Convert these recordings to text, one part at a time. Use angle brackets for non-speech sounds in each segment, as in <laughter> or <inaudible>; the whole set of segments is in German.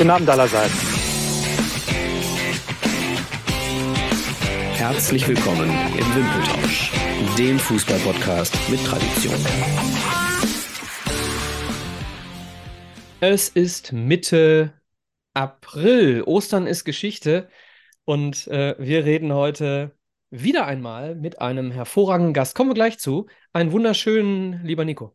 Guten Abend allerseits. Herzlich willkommen im Wimpeltausch, dem Fußballpodcast mit Tradition. Es ist Mitte April. Ostern ist Geschichte. Und äh, wir reden heute wieder einmal mit einem hervorragenden Gast. Kommen wir gleich zu. Einen wunderschönen, lieber Nico.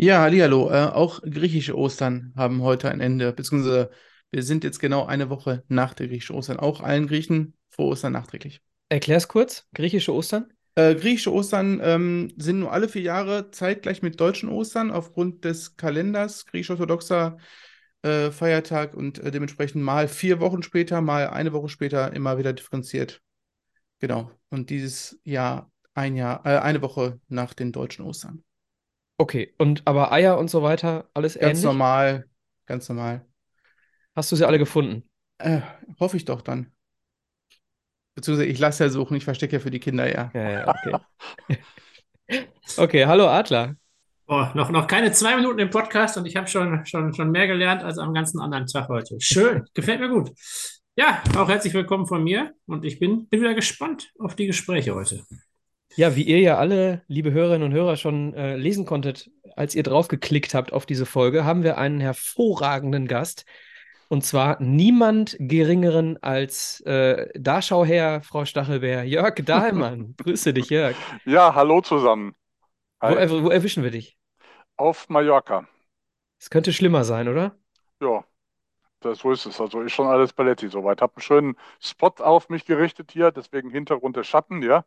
Ja, hallihallo. Äh, auch griechische Ostern haben heute ein Ende, beziehungsweise wir sind jetzt genau eine Woche nach der griechischen Ostern. Auch allen Griechen frohe Ostern nachträglich. Erklär's kurz. Griechische Ostern? Äh, griechische Ostern ähm, sind nur alle vier Jahre zeitgleich mit deutschen Ostern aufgrund des Kalenders griechisch-orthodoxer äh, Feiertag und äh, dementsprechend mal vier Wochen später, mal eine Woche später immer wieder differenziert. Genau. Und dieses Jahr ein Jahr, äh, eine Woche nach den deutschen Ostern. Okay, und aber Eier und so weiter, alles Ganz ähnlich? normal, ganz normal. Hast du sie alle gefunden? Äh, hoffe ich doch dann. Beziehungsweise ich lasse ja suchen, ich verstecke ja für die Kinder ja. Ja, ja, okay. <laughs> Okay, hallo Adler. Oh, noch, noch keine zwei Minuten im Podcast und ich habe schon, schon, schon mehr gelernt als am ganzen anderen Tag heute. Schön, <laughs> gefällt mir gut. Ja, auch herzlich willkommen von mir und ich bin, bin wieder gespannt auf die Gespräche heute. Ja, wie ihr ja alle, liebe Hörerinnen und Hörer, schon äh, lesen konntet, als ihr draufgeklickt habt auf diese Folge, haben wir einen hervorragenden Gast. Und zwar niemand Geringeren als äh, Darschauherr, Frau Stachelbär, Jörg <laughs> Dahlmann. Grüße dich, Jörg. Ja, hallo zusammen. Wo, Hi. erw- wo erwischen wir dich? Auf Mallorca. Es könnte schlimmer sein, oder? Ja, das, so ist es. Also ist schon alles Paletti soweit. Hab einen schönen Spot auf mich gerichtet hier, deswegen Hintergrund der Schatten, ja.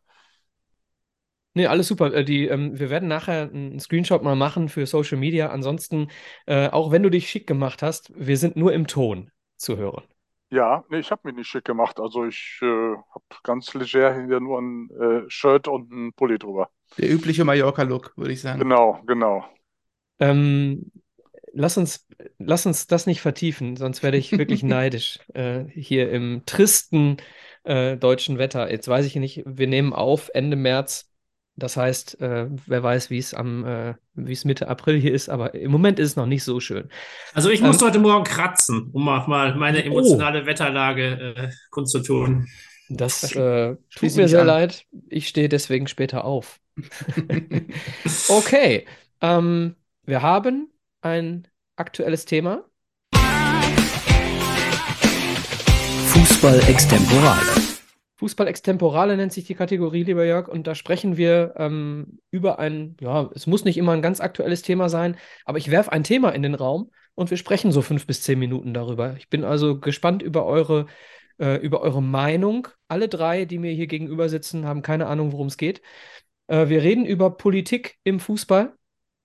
Nee, alles super. Äh, die, ähm, wir werden nachher einen Screenshot mal machen für Social Media. Ansonsten, äh, auch wenn du dich schick gemacht hast, wir sind nur im Ton zu hören. Ja, nee, ich habe mich nicht schick gemacht. Also ich äh, habe ganz leger hier nur ein äh, Shirt und ein Pulli drüber. Der übliche Mallorca-Look, würde ich sagen. Genau, genau. Ähm, lass uns, lass uns das nicht vertiefen, sonst werde ich wirklich <laughs> neidisch äh, hier im tristen äh, deutschen Wetter. Jetzt weiß ich nicht, wir nehmen auf Ende März. Das heißt, äh, wer weiß, wie es am, äh, wie es Mitte April hier ist, aber im Moment ist es noch nicht so schön. Also ich Ähm, musste heute Morgen kratzen, um auch mal meine Oh. emotionale Wetterlage äh, kundzutun. Das äh, tut mir sehr an. leid. Ich stehe deswegen später auf. <laughs> Okay, ähm, wir haben ein aktuelles Thema. Fußball extemporale. Fußball Extemporale nennt sich die Kategorie, lieber Jörg, und da sprechen wir ähm, über ein, ja, es muss nicht immer ein ganz aktuelles Thema sein, aber ich werfe ein Thema in den Raum und wir sprechen so fünf bis zehn Minuten darüber. Ich bin also gespannt über eure, äh, über eure Meinung. Alle drei, die mir hier gegenüber sitzen, haben keine Ahnung, worum es geht. Äh, wir reden über Politik im Fußball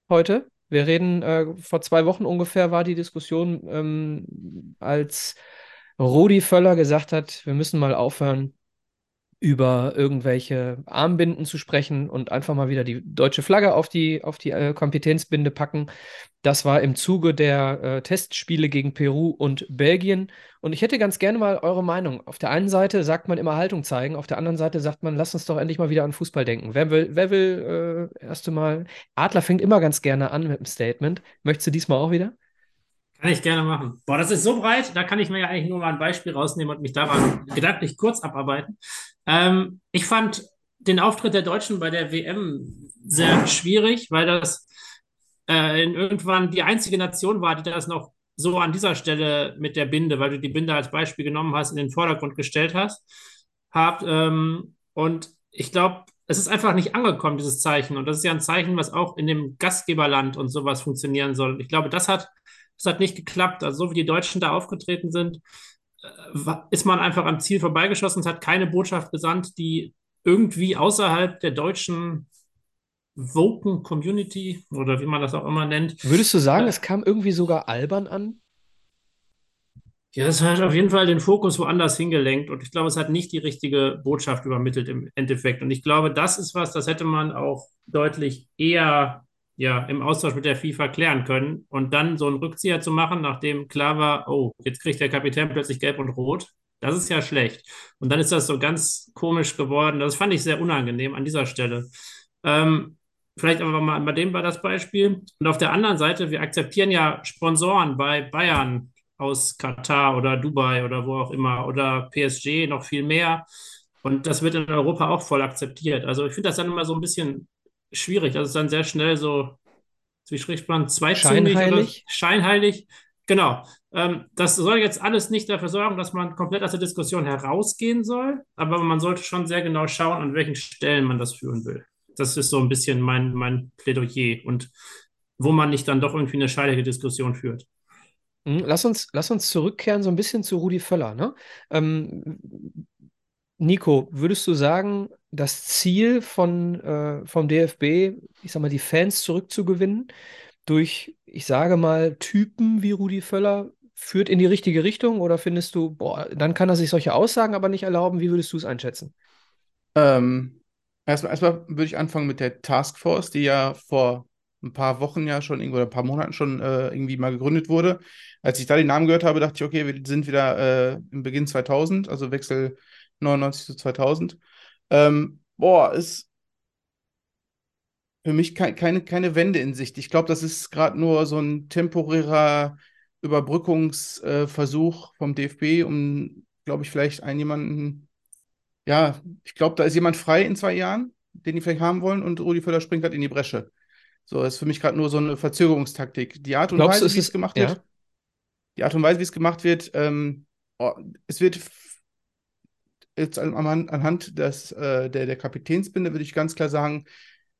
heute. Wir reden, äh, vor zwei Wochen ungefähr war die Diskussion, ähm, als Rudi Völler gesagt hat, wir müssen mal aufhören, über irgendwelche Armbinden zu sprechen und einfach mal wieder die deutsche Flagge auf die, auf die äh, Kapitänsbinde packen. Das war im Zuge der äh, Testspiele gegen Peru und Belgien. Und ich hätte ganz gerne mal eure Meinung. Auf der einen Seite sagt man immer Haltung zeigen, auf der anderen Seite sagt man, lass uns doch endlich mal wieder an Fußball denken. Wer will, wer will äh, erst einmal? Adler fängt immer ganz gerne an mit einem Statement. Möchtest du diesmal auch wieder? Kann ich gerne machen. Boah, das ist so breit, da kann ich mir ja eigentlich nur mal ein Beispiel rausnehmen und mich daran gedanklich kurz abarbeiten. Ähm, ich fand den Auftritt der Deutschen bei der WM sehr schwierig, weil das äh, irgendwann die einzige Nation war, die das noch so an dieser Stelle mit der Binde, weil du die Binde als Beispiel genommen hast, in den Vordergrund gestellt hast, habt. Ähm, und ich glaube, es ist einfach nicht angekommen, dieses Zeichen. Und das ist ja ein Zeichen, was auch in dem Gastgeberland und sowas funktionieren soll. Ich glaube, das hat das hat nicht geklappt. Also so wie die Deutschen da aufgetreten sind, äh, ist man einfach am Ziel vorbeigeschossen. Es hat keine Botschaft gesandt, die irgendwie außerhalb der deutschen Woken Community oder wie man das auch immer nennt. Würdest du sagen, Äh. es kam irgendwie sogar albern an? Ja, das hat auf jeden Fall den Fokus woanders hingelenkt und ich glaube, es hat nicht die richtige Botschaft übermittelt im Endeffekt. Und ich glaube, das ist was, das hätte man auch deutlich eher ja, im Austausch mit der FIFA klären können und dann so einen Rückzieher zu machen, nachdem klar war, oh, jetzt kriegt der Kapitän plötzlich gelb und rot. Das ist ja schlecht. Und dann ist das so ganz komisch geworden. Das fand ich sehr unangenehm an dieser Stelle. Ähm, vielleicht aber mal bei dem war das Beispiel. Und auf der anderen Seite, wir akzeptieren ja Sponsoren bei Bayern, aus Katar oder Dubai oder wo auch immer oder PSG noch viel mehr. Und das wird in Europa auch voll akzeptiert. Also ich finde das dann immer so ein bisschen schwierig. Das ist dann sehr schnell so, wie spricht man, zweizüngig Scheinheilig. oder scheinheilig. Genau. Ähm, das soll jetzt alles nicht dafür sorgen, dass man komplett aus der Diskussion herausgehen soll, aber man sollte schon sehr genau schauen, an welchen Stellen man das führen will. Das ist so ein bisschen mein, mein Plädoyer und wo man nicht dann doch irgendwie eine scheidige Diskussion führt. Mhm, Lass uns, lass uns zurückkehren so ein bisschen zu Rudi Völler. Ne? Ähm, Nico, würdest du sagen, das Ziel von, äh, vom DFB, ich sag mal, die Fans zurückzugewinnen, durch, ich sage mal, Typen wie Rudi Völler, führt in die richtige Richtung? Oder findest du, boah, dann kann er sich solche Aussagen aber nicht erlauben? Wie würdest du es einschätzen? Ähm, erstmal, erstmal würde ich anfangen mit der Taskforce, die ja vor ein paar Wochen ja schon irgendwo oder ein paar Monaten schon äh, irgendwie mal gegründet wurde. Als ich da den Namen gehört habe, dachte ich, okay, wir sind wieder äh, im Beginn 2000, also Wechsel 99 zu 2000. Ähm, boah, ist für mich kei- keine, keine Wende in Sicht. Ich glaube, das ist gerade nur so ein temporärer Überbrückungsversuch vom DFB, um, glaube ich, vielleicht einen jemanden, ja, ich glaube, da ist jemand frei in zwei Jahren, den die vielleicht haben wollen und Rudi Völler springt halt in die Bresche. So, das ist für mich gerade nur so eine Verzögerungstaktik. Die Art und Glaubst Weise, wie es gemacht ja. wird, die Art und Weise, wie es gemacht wird, ähm, oh, es wird jetzt an- anhand, anhand des, äh, der, der Kapitänsbinde würde ich ganz klar sagen,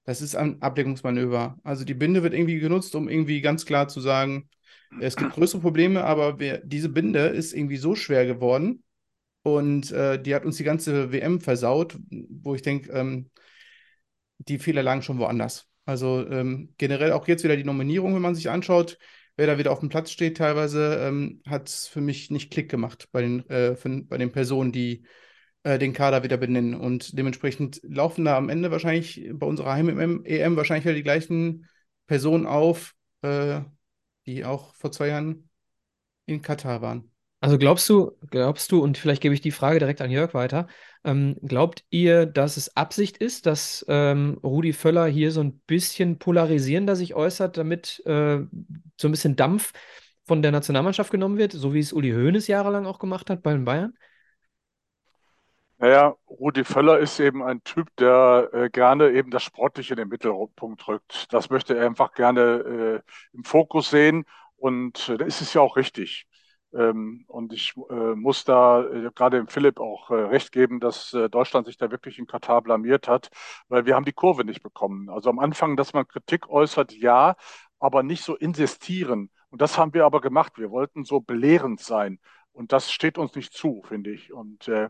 das ist ein Ablenkungsmanöver. Also die Binde wird irgendwie genutzt, um irgendwie ganz klar zu sagen, es gibt größere Probleme, aber wir, diese Binde ist irgendwie so schwer geworden und äh, die hat uns die ganze WM versaut, wo ich denke, ähm, die Fehler lagen schon woanders. Also ähm, generell auch jetzt wieder die Nominierung, wenn man sich anschaut, wer da wieder auf dem Platz steht, teilweise ähm, hat es für mich nicht Klick gemacht bei den, äh, für, bei den Personen, die äh, den Kader wieder benennen. Und dementsprechend laufen da am Ende wahrscheinlich bei unserer Heim-EM wahrscheinlich wieder die gleichen Personen auf, äh, die auch vor zwei Jahren in Katar waren. Also glaubst du, glaubst du, und vielleicht gebe ich die Frage direkt an Jörg weiter, ähm, glaubt ihr, dass es Absicht ist, dass ähm, Rudi Völler hier so ein bisschen polarisierender sich äußert, damit äh, so ein bisschen Dampf von der Nationalmannschaft genommen wird, so wie es Uli Hoeneß jahrelang auch gemacht hat bei den Bayern? Naja, Rudi Völler ist eben ein Typ, der äh, gerne eben das Sportliche in den Mittelpunkt rückt. Das möchte er einfach gerne äh, im Fokus sehen und äh, ist es ja auch richtig. Ähm, und ich äh, muss da äh, gerade dem Philipp auch äh, recht geben, dass äh, Deutschland sich da wirklich in Katar blamiert hat, weil wir haben die Kurve nicht bekommen. Also am Anfang, dass man Kritik äußert, ja, aber nicht so insistieren. Und das haben wir aber gemacht. Wir wollten so belehrend sein. Und das steht uns nicht zu, finde ich. Und äh,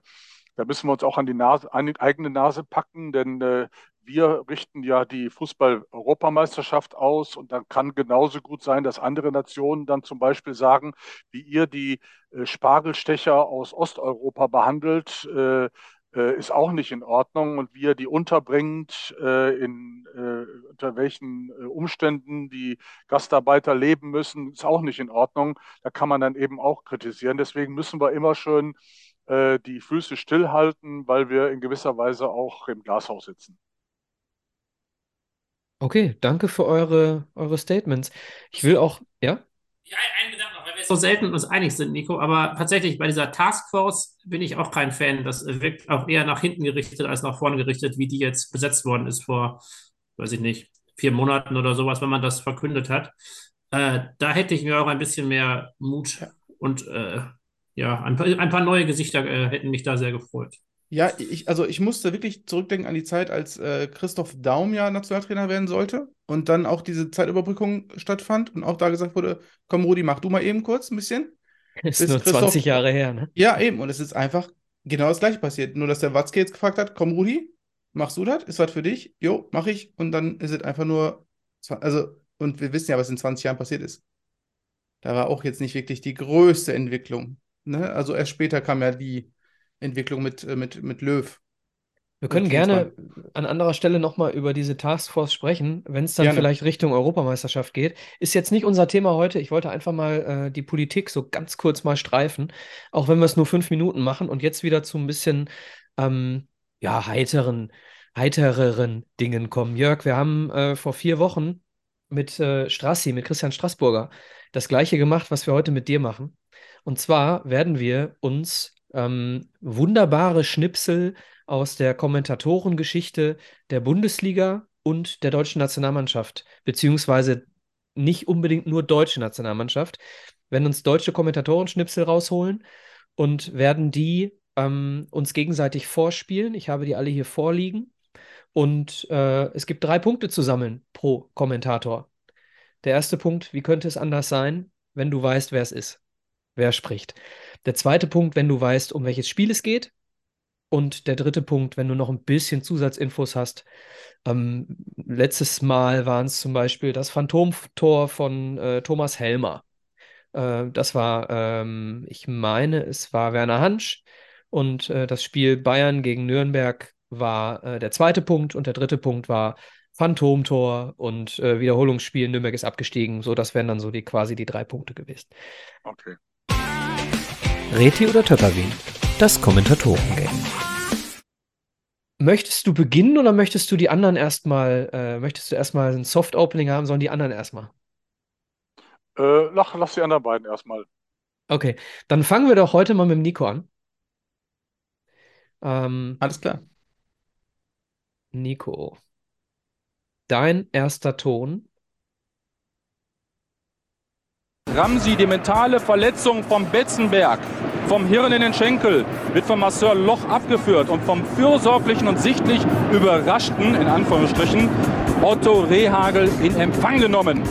da müssen wir uns auch an die Nase, an die eigene Nase packen, denn äh, wir richten ja die Fußball-Europameisterschaft aus und dann kann genauso gut sein, dass andere Nationen dann zum Beispiel sagen, wie ihr die äh, Spargelstecher aus Osteuropa behandelt, äh, äh, ist auch nicht in Ordnung und wie ihr die unterbringt, äh, in, äh, unter welchen Umständen die Gastarbeiter leben müssen, ist auch nicht in Ordnung. Da kann man dann eben auch kritisieren. Deswegen müssen wir immer schön äh, die Füße stillhalten, weil wir in gewisser Weise auch im Glashaus sitzen. Okay, danke für eure, eure Statements. Ich will auch, ja? Ja, ein Gedanke noch, weil wir so selten uns einig sind, Nico, aber tatsächlich bei dieser Taskforce bin ich auch kein Fan. Das wirkt auch eher nach hinten gerichtet als nach vorne gerichtet, wie die jetzt besetzt worden ist vor, weiß ich nicht, vier Monaten oder sowas, wenn man das verkündet hat. Äh, da hätte ich mir auch ein bisschen mehr Mut und äh, ja, ein paar, ein paar neue Gesichter äh, hätten mich da sehr gefreut. Ja, ich, also ich musste wirklich zurückdenken an die Zeit, als äh, Christoph Daum ja Nationaltrainer werden sollte und dann auch diese Zeitüberbrückung stattfand und auch da gesagt wurde, komm Rudi, mach du mal eben kurz ein bisschen. <laughs> Ist Bis nur Christoph- 20 Jahre her, ne? Ja, eben. Und es ist einfach genau das gleiche passiert. Nur, dass der Watzke jetzt gefragt hat, komm Rudi, machst du das? Ist was für dich? Jo, mach ich. Und dann ist es einfach nur, also, und wir wissen ja, was in 20 Jahren passiert ist. Da war auch jetzt nicht wirklich die größte Entwicklung. Ne? Also erst später kam ja die Entwicklung mit, äh, mit, mit Löw. Wir können gerne an anderer Stelle nochmal über diese Taskforce sprechen, wenn es dann Gerne. vielleicht Richtung Europameisterschaft geht. Ist jetzt nicht unser Thema heute. Ich wollte einfach mal äh, die Politik so ganz kurz mal streifen, auch wenn wir es nur fünf Minuten machen und jetzt wieder zu ein bisschen ähm, ja, heiteren, heitereren Dingen kommen. Jörg, wir haben äh, vor vier Wochen mit äh, Strassi, mit Christian Straßburger, das gleiche gemacht, was wir heute mit dir machen. Und zwar werden wir uns ähm, wunderbare Schnipsel aus der Kommentatorengeschichte der Bundesliga und der deutschen Nationalmannschaft, beziehungsweise nicht unbedingt nur deutsche Nationalmannschaft, werden uns deutsche Kommentatorenschnipsel rausholen und werden die ähm, uns gegenseitig vorspielen. Ich habe die alle hier vorliegen. Und äh, es gibt drei Punkte zu sammeln pro Kommentator. Der erste Punkt, wie könnte es anders sein, wenn du weißt, wer es ist, wer spricht. Der zweite Punkt, wenn du weißt, um welches Spiel es geht. Und der dritte Punkt, wenn du noch ein bisschen Zusatzinfos hast. Ähm, letztes Mal waren es zum Beispiel das Phantomtor von äh, Thomas Helmer. Äh, das war, ähm, ich meine, es war Werner Hansch. Und äh, das Spiel Bayern gegen Nürnberg war äh, der zweite Punkt. Und der dritte Punkt war Phantomtor und äh, Wiederholungsspiel. Nürnberg ist abgestiegen. So, das wären dann so die quasi die drei Punkte gewesen. Okay. Reti oder Töpperwien? Das Kommentatoren-Game. Möchtest du beginnen oder möchtest du die anderen erstmal, äh, möchtest du erstmal ein Soft-Opening haben, sollen die anderen erstmal? Äh, lach, lass die anderen beiden erstmal. Okay, dann fangen wir doch heute mal mit dem Nico an. Ähm, Alles klar. Nico, dein erster Ton. Ramsi, die mentale Verletzung vom Betzenberg, vom Hirn in den Schenkel, wird von Masseur Loch abgeführt und vom fürsorglichen und sichtlich überraschten, in Anführungsstrichen, Otto Rehagel in Empfang genommen.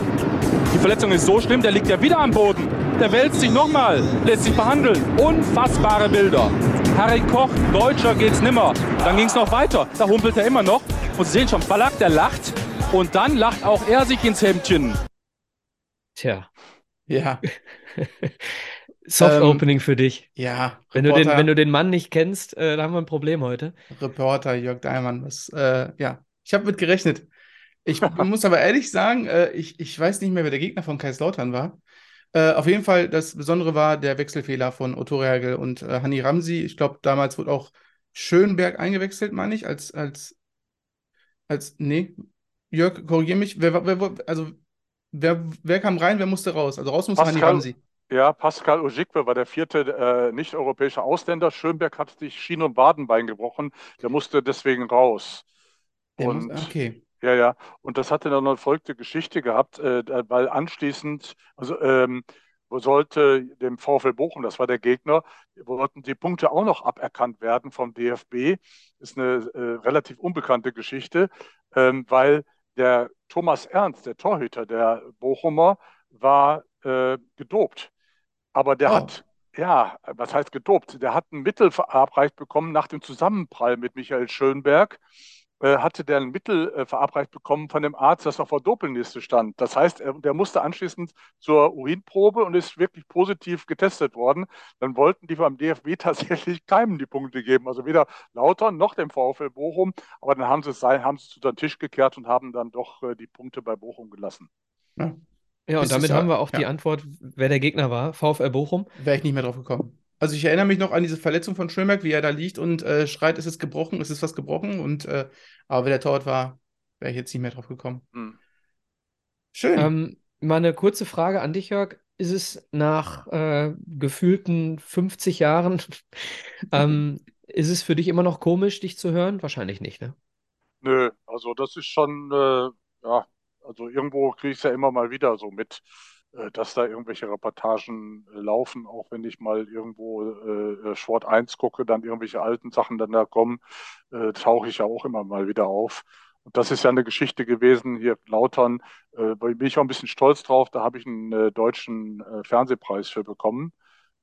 Die Verletzung ist so schlimm, der liegt ja wieder am Boden. Der wälzt sich nochmal, lässt sich behandeln. Unfassbare Bilder. Harry Koch, Deutscher geht's nimmer. Dann ging's noch weiter. Da humpelt er immer noch. Und Sie sehen schon, Ballack, der lacht. Und dann lacht auch er sich ins Hemdchen. Tja, Ja, <laughs> Soft-Opening für dich. ja. Wenn du, den, wenn du den Mann nicht kennst, äh, da haben wir ein Problem heute. Reporter Jörg Daimann, was, äh, ja, ich habe mit gerechnet. Ich <laughs> muss aber ehrlich sagen, äh, ich, ich weiß nicht mehr, wer der Gegner von Kaiserslautern war. Äh, auf jeden Fall, das Besondere war der Wechselfehler von Otto Reagel und äh, Hani Ramsi. Ich glaube, damals wurde auch Schönberg eingewechselt, meine ich, als, als, als, nee, Jörg, korrigier mich, wer, wer, also, wer, wer kam rein, wer musste raus? Also raus musste Hani Pascal- Ramsi. Ja, Pascal Ojikwe war der vierte äh, nicht-europäische Ausländer. Schönberg hat sich Schien- und Wadenbein gebrochen. Der musste deswegen raus. Und muss, okay. Ja, ja. Und das hatte dann eine folgende Geschichte gehabt, äh, weil anschließend, also ähm, wo sollte dem VfL Bochum, das war der Gegner, wollten die Punkte auch noch aberkannt werden vom DFB. Ist eine äh, relativ unbekannte Geschichte, ähm, weil der Thomas Ernst, der Torhüter der Bochumer, war äh, gedopt. Aber der Oh. hat, ja, was heißt gedopt? Der hat ein Mittel verabreicht bekommen nach dem Zusammenprall mit Michael Schönberg hatte der ein Mittel äh, verabreicht bekommen von dem Arzt, das auf der Dopingliste stand. Das heißt, er, der musste anschließend zur Urinprobe und ist wirklich positiv getestet worden. Dann wollten die beim DFB <laughs> tatsächlich keinem die Punkte geben, also weder Lautern noch dem VfL Bochum. Aber dann haben sie es sein, haben sie es unter den Tisch gekehrt und haben dann doch äh, die Punkte bei Bochum gelassen. Ja, Ja, und damit ja- haben wir auch die ja. Antwort, wer der Gegner war. VfL Bochum. wäre ich nicht mehr drauf gekommen. Also ich erinnere mich noch an diese Verletzung von Schönberg, wie er da liegt und äh, schreit, es ist gebrochen, es ist was gebrochen. Und äh, aber wer der Torwart war, wäre ich jetzt nicht mehr drauf gekommen. Hm. Schön. Ähm, mal eine kurze Frage an dich, Jörg. Ist es nach äh, gefühlten 50 Jahren, <laughs> ähm, ist es für dich immer noch komisch, dich zu hören? Wahrscheinlich nicht, ne? Nö, also das ist schon, äh, ja, also irgendwo kriege ich es ja immer mal wieder so mit, äh, dass da irgendwelche Reportagen äh, laufen, auch wenn ich mal irgendwo äh, äh, Sport 1 gucke, dann irgendwelche alten Sachen dann da kommen, äh, tauche ich ja auch immer mal wieder auf. Und das ist ja eine Geschichte gewesen, hier Lautern, äh, bin ich auch ein bisschen stolz drauf, da habe ich einen äh, deutschen äh, Fernsehpreis für bekommen.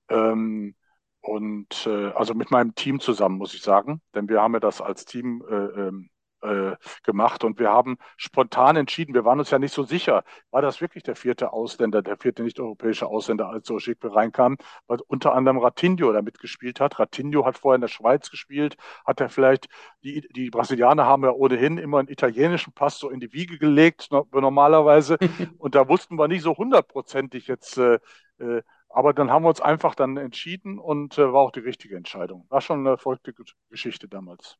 Ähm, und äh, also mit meinem Team zusammen, muss ich sagen, denn wir haben ja das als Team äh, gemacht und wir haben spontan entschieden, wir waren uns ja nicht so sicher, war das wirklich der vierte Ausländer, der vierte nicht-europäische Ausländer, als Oshikwe reinkam, weil unter anderem Ratinho da mitgespielt hat. Ratinho hat vorher in der Schweiz gespielt, hat er vielleicht, die, die Brasilianer haben ja ohnehin immer einen italienischen Pass so in die Wiege gelegt, no- normalerweise, <laughs> und da wussten wir nicht so hundertprozentig jetzt, äh, äh, aber dann haben wir uns einfach dann entschieden und äh, war auch die richtige Entscheidung. War schon eine verrückte Geschichte damals.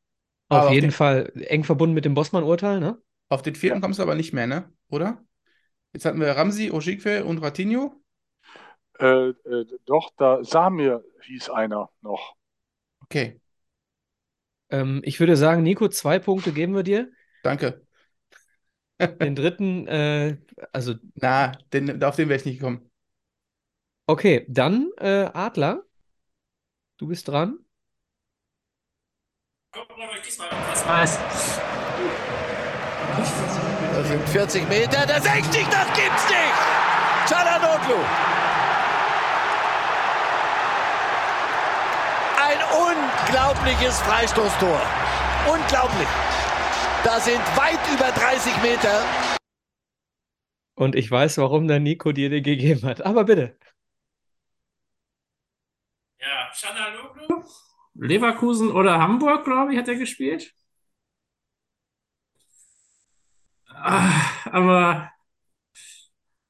Auf jeden den- Fall eng verbunden mit dem Bossmann-Urteil, ne? Auf den vierten kommst du aber nicht mehr, ne? Oder? Jetzt hatten wir Ramsi, Ojikwe und Ratinho. Äh, äh, doch, da Samir hieß einer noch. Okay, Ähm, ich würde sagen, Nico, zwei Punkte geben wir dir. danke. Den <laughs> dritten, äh, also, Na, den, auf den wäre ich nicht gekommen. okay, dann äh, Adler. Du bist dran. Gucken, ob ich diesmal irgendwas weiß. Das sind 40 Meter, der senkt sich, das gibt's nicht! Çalhanoğlu. Ein unglaubliches Freistoßtor. Unglaublich. Das sind weit über 30 Meter. Und ich weiß, warum der Nico dir den gegeben hat. Aber bitte. Ja, Çalhanoğlu. Leverkusen oder Hamburg, glaube ich, hat er gespielt. Ah, aber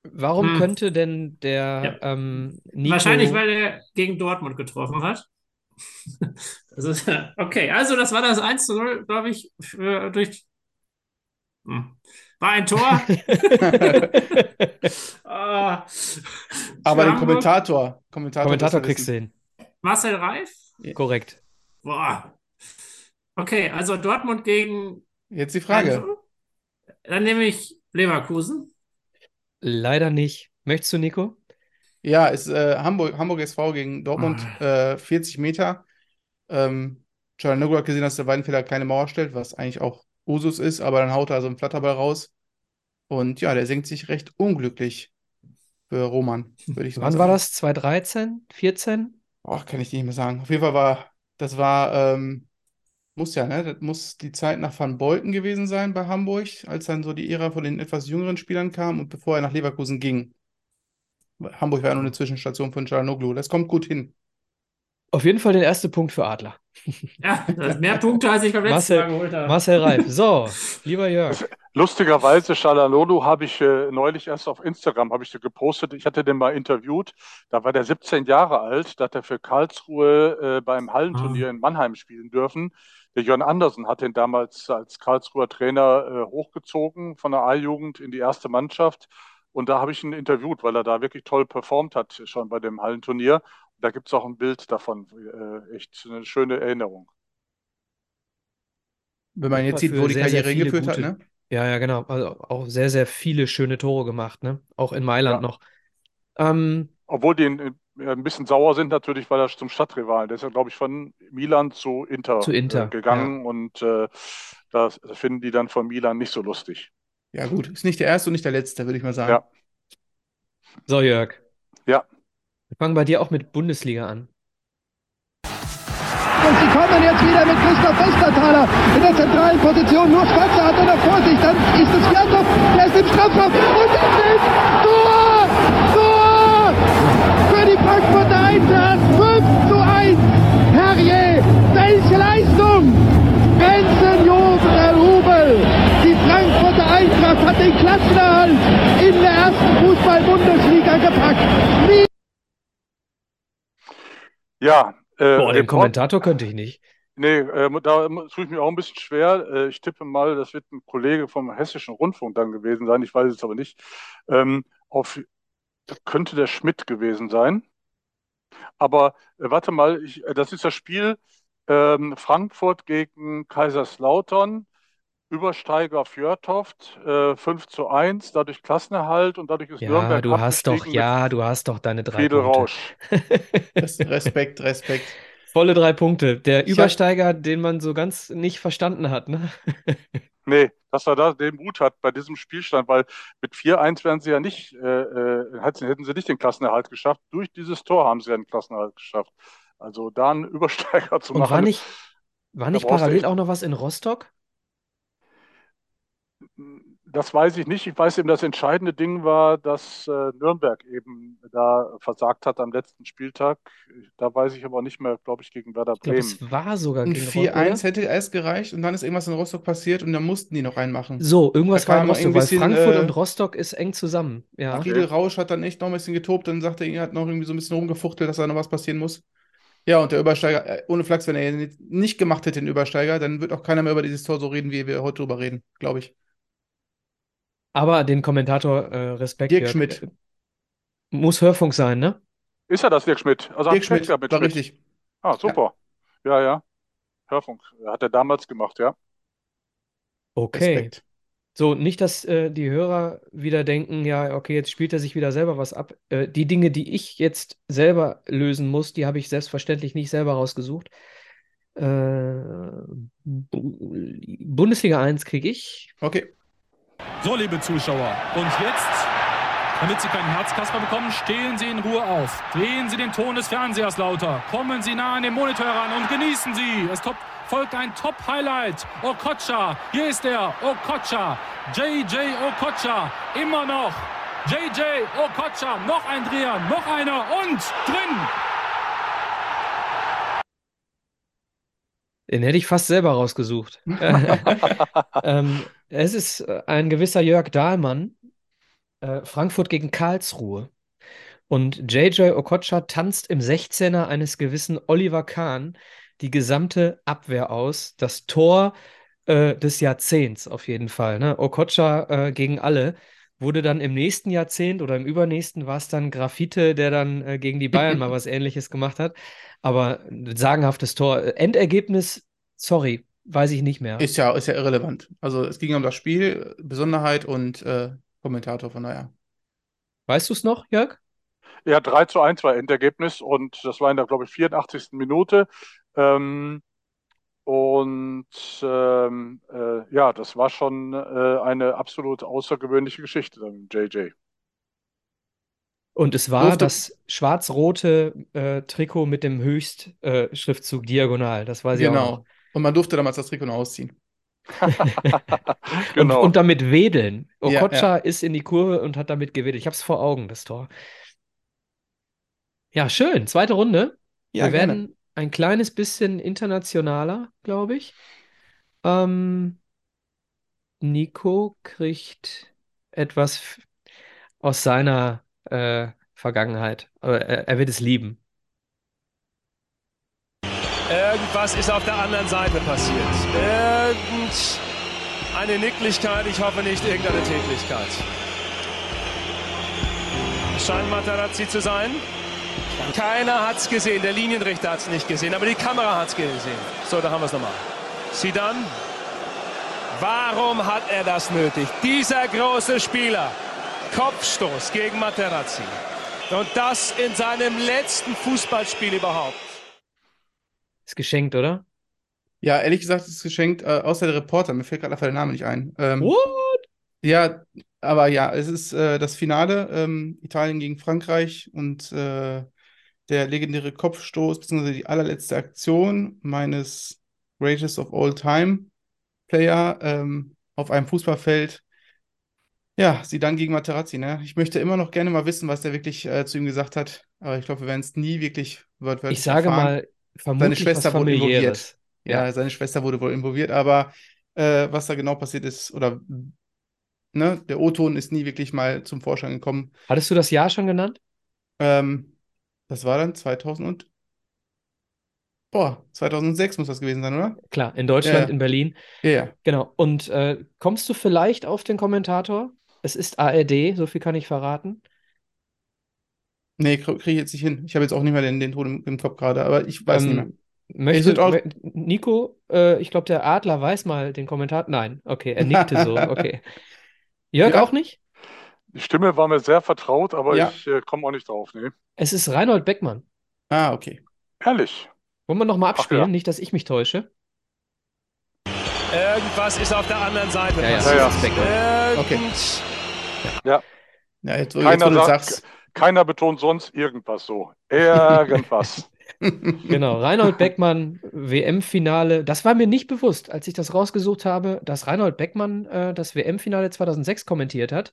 Warum Hm. könnte denn der Ja. ähm, Nico. wahrscheinlich, weil er gegen Dortmund getroffen hat. <laughs> Ist, okay, also das war das 1 zu 0, glaube ich, für, durch. Hm. War ein Tor. <laughs> Ah, Aber den. Kommentator, Kommentator, Kommentator kriegst du hin. Marcel Reif? Korrekt. Boah. Okay, also Dortmund gegen. Jetzt die Frage. Dann nehme ich Leverkusen. Leider nicht. Möchtest du, Nico? Ja, ist äh, Hamburg, Hamburg SV gegen Dortmund, Ah. äh, 40 Meter. Ähm, Çalhanoğlu hat gesehen, dass der Weidenfeller keine Mauer stellt, was eigentlich auch Usus ist, aber dann haut er so einen Flatterball raus. Und ja, der senkt sich recht unglücklich für Roman, würde ich so Wann sagen. war das? 2013? 14? Oh, kann ich nicht mehr sagen. Auf jeden Fall war, das war, ähm, muss ja, ne? Das muss die Zeit nach Van Beuten gewesen sein bei Hamburg, als dann so die Ära von den etwas jüngeren Spielern kam und bevor er nach Leverkusen ging. Hamburg war ja nur eine Zwischenstation von Çalhanoğlu. Das kommt gut hin. Auf jeden Fall der erste Punkt für Adler. Ja, das ist mehr Punkte, als ich beim letzten Marcel- Mal geholt habe. Marcel Reif. So, lieber Jörg. Lustigerweise, Çalhanoğlu habe ich äh, neulich erst auf Instagram habe ich den gepostet. Ich hatte den mal interviewt. Da war der 17 Jahre alt. Da hat er für Karlsruhe äh, beim Hallenturnier in Mannheim spielen dürfen. Der Jörn Andersen hat ihn damals als Karlsruher Trainer äh, hochgezogen von der A-Jugend in die erste Mannschaft. Und da habe ich ihn interviewt, weil er da wirklich toll performt hat, schon bei dem Hallenturnier. Da gibt es auch ein Bild davon. Äh, echt eine schöne Erinnerung. Wenn man jetzt sieht, wo die sehr, sehr Karriere viele geführt hat, gute- ne? Ja, ja, genau. Also auch sehr, sehr viele schöne Tore gemacht, ne? Auch in Mailand Ja. noch. Ähm, Obwohl die ein, ein bisschen sauer sind natürlich, weil er zum Stadtrivalen, der ist ja, glaube ich, von Milan zu Inter, Zu Inter, äh, gegangen und äh, das finden die dann von Milan nicht so lustig. Ja, gut. Ist nicht der erste und nicht der letzte, würde ich mal sagen. Ja. so, Jörg. Ja. Wir fangen bei dir auch mit Bundesliga an. Und sie kommen jetzt wieder mit Christoph Westerthaler in der zentralen Position. Nur Spatzer hat er noch vor sich. Dann ist es Fjandov, der ist im Strafraum. Und das ist Tor! Tor! Für die Frankfurter Eintracht 5 zu 1. Herrje, welche Leistung! Jobel Rubel. Die Frankfurter Eintracht hat den Klassenerhalt in der ersten Fußball-Bundesliga gepackt. Wie Ja, äh, Boah, den Kommentator könnte ich nicht. Nee, äh, da tue ich mir auch ein bisschen schwer. Äh, ich tippe mal, das wird ein Kollege vom Hessischen Rundfunk dann gewesen sein. Ich weiß es aber nicht. Ähm, auf, könnte der Schmidt gewesen sein. Aber äh, warte mal, ich, äh, das ist das Spiel ähm, Frankfurt gegen Kaiserslautern. Übersteiger Fjörtoft, äh, 5 zu 1, dadurch Klassenerhalt und dadurch ist Ja, Nürnberg du hast doch, ja, du hast doch deine drei Friedel Punkte. Rausch. Respekt, Respekt. <laughs> Volle drei Punkte. Der Ich hab- Übersteiger, den man so ganz nicht verstanden hat, ne? <laughs> Nee, dass er da den Mut hat bei diesem Spielstand, weil mit 4-1 wären sie ja nicht, äh, äh, hätten, sie nicht den Klassenerhalt geschafft. Durch dieses Tor haben sie ja den Klassenerhalt geschafft. Also da einen <laughs> Übersteiger zu Und machen. war nicht, war nicht parallel auch noch was in Rostock? Das weiß ich nicht. Ich weiß eben, das entscheidende Ding war, dass äh, Nürnberg eben da versagt hat am letzten Spieltag. Da weiß ich aber nicht mehr, glaube ich, gegen Werder Ich glaube, Bremen. es war sogar Ein gegen 4-1 Rostock. hätte erst gereicht und dann ist irgendwas in Rostock passiert und dann mussten die noch reinmachen. So, irgendwas war kam in Rostock, weil bisschen, Frankfurt äh, und Rostock ist eng zusammen. Ja. Friedel Rausch hat dann echt noch ein bisschen getobt und sagte, er hat noch irgendwie so ein bisschen rumgefuchtelt, dass da noch was passieren muss. Ja, und der Übersteiger, äh, ohne Flachs, wenn er ihn nicht gemacht hätte, den Übersteiger, dann wird auch keiner mehr über dieses Tor so reden, wie wir heute drüber reden, glaube ich. Aber den Kommentator äh, Respekt, Dirk. Schmidt. Muss Hörfunk sein, ne? Ist ja das Dirk Schmidt? Also Dirk Schmidt, war Schmidt. richtig. Ah, super. Ja, ja. Hörfunk. Hat er damals gemacht, ja. Okay. Respekt. So, nicht, dass äh, die Hörer wieder denken, ja, okay, jetzt spielt er sich wieder selber was ab. Äh, die Dinge, die ich jetzt selber lösen muss, die habe ich selbstverständlich nicht selber rausgesucht. Äh, Bu- Bundesliga 1 kriege ich. Okay. So, liebe Zuschauer, und jetzt, damit Sie keinen Herzkasper bekommen, stehen Sie in Ruhe auf. Drehen Sie den Ton des Fernsehers lauter. Kommen Sie nah an den Monitor heran und genießen Sie. Es top, folgt ein Top-Highlight. Okocha, hier ist er, Okocha. JJ Okocha, immer noch. JJ Okocha, noch ein Dreher, noch einer und drin. Den hätte ich fast selber rausgesucht. <laughs> <laughs> ähm, es ist äh, ein gewisser Jörg Dahlmann, äh, Frankfurt gegen Karlsruhe. Und JJ Okocha tanzt im 16er eines gewissen Oliver Kahn die gesamte Abwehr aus. Das Tor äh, des Jahrzehnts auf jeden Fall. Ne? Okocha äh, gegen alle. Wurde dann im nächsten Jahrzehnt oder im übernächsten war es dann Graffite, der dann äh, gegen die Bayern mal <laughs> was Ähnliches gemacht hat. Aber sagenhaftes Tor. Endergebnis, sorry, weiß ich nicht mehr. Ist ja, ist ja irrelevant. Also es ging um das Spiel, Besonderheit und äh, Kommentator, von daher. Weißt du es noch, Jörg? Ja, 3 zu 1 war Endergebnis und das war in der, glaube ich, 84. Minute. Ähm, und ähm, äh, ja, das war schon äh, eine absolut außergewöhnliche Geschichte JJ. Und es war Durfte- das schwarz-rote äh, Trikot mit dem Höchstschriftzug diagonal. Das weiß ich auch noch. Genau. Und man durfte damals das Trikot noch ausziehen. <laughs> Genau. Und, und damit wedeln. Ja, Okocha ist in die Kurve und hat damit gewedelt. Ich habe es vor Augen, das Tor. Ja, schön. Zweite Runde. Ja, Wir gerne. werden ein kleines bisschen internationaler, glaube ich. Ähm, Nico kriegt etwas aus seiner äh, Vergangenheit. Aber er, er wird es lieben. Irgendwas ist auf der anderen Seite passiert. Irgendeine Nicklichkeit, ich hoffe nicht irgendeine Tätlichkeit. Scheint Materazzi zu sein. Keiner hat es gesehen, der Linienrichter hat es nicht gesehen, aber die Kamera hat es gesehen. So, da haben wir es nochmal. Sidan, warum hat er das nötig? Dieser große Spieler, Kopfstoß gegen Materazzi. Und das in seinem letzten Fußballspiel überhaupt. Ist geschenkt, oder? Ja, ehrlich gesagt, es ist geschenkt, äh, außer der Reporter. Mir fällt gerade einfach der Name nicht ein. Ähm, What? Ja, aber ja, es ist äh, das Finale, ähm, Italien gegen Frankreich und äh, der legendäre Kopfstoß, beziehungsweise die allerletzte Aktion meines Greatest of All Time Player ähm, auf einem Fußballfeld. Ja, sie dann gegen Materazzi, ne? Ich möchte immer noch gerne mal wissen, was der wirklich äh, zu ihm gesagt hat, aber ich glaube, wir werden es nie wirklich wörtlich Ich sage erfahren. mal, vermutlich Schwester was wurde involviert. familiäres. Ja, seine Schwester wurde wohl involviert, aber äh, was da genau passiert ist, oder ne, der O-Ton ist nie wirklich mal zum Vorschein gekommen. Hattest du das Jahr schon genannt? Ähm, das war dann 2000 und boah, 2006 muss das gewesen sein, oder? Klar, in Deutschland, Ja. in Berlin. Ja, ja. Genau. Und äh, kommst du vielleicht auf den Kommentator? Es ist ARD, so viel kann ich verraten. Nee, kriege ich jetzt nicht hin. Ich habe jetzt auch nicht mehr den, den Ton im, im Kopf gerade, aber ich weiß nicht mehr. Ähm, möchte, auch- Nico, äh, ich glaube, der Adler weiß mal den Kommentator. Nein, okay, er nickte so, <laughs> okay. Jörg Ja. auch nicht? Die Stimme war mir sehr vertraut, aber Ja. ich äh, komme auch nicht drauf. Nee. Es ist Reinhold Beckmann. Ah, okay. Ehrlich. Wollen wir nochmal Ach abspielen? ja. Nicht, dass ich mich täusche. Irgendwas ist auf der anderen Seite Ja, ja, ja. Beckmann. Okay. Irgend- Ja, jetzt, wo- jetzt, wo du sagt- sagst. Keiner betont sonst irgendwas so. Irgendwas. <laughs> Genau, Reinhold Beckmann, WM-Finale. Das war mir nicht bewusst, als ich das rausgesucht habe, dass Reinhold Beckmann äh, das WM-Finale 2006 kommentiert hat.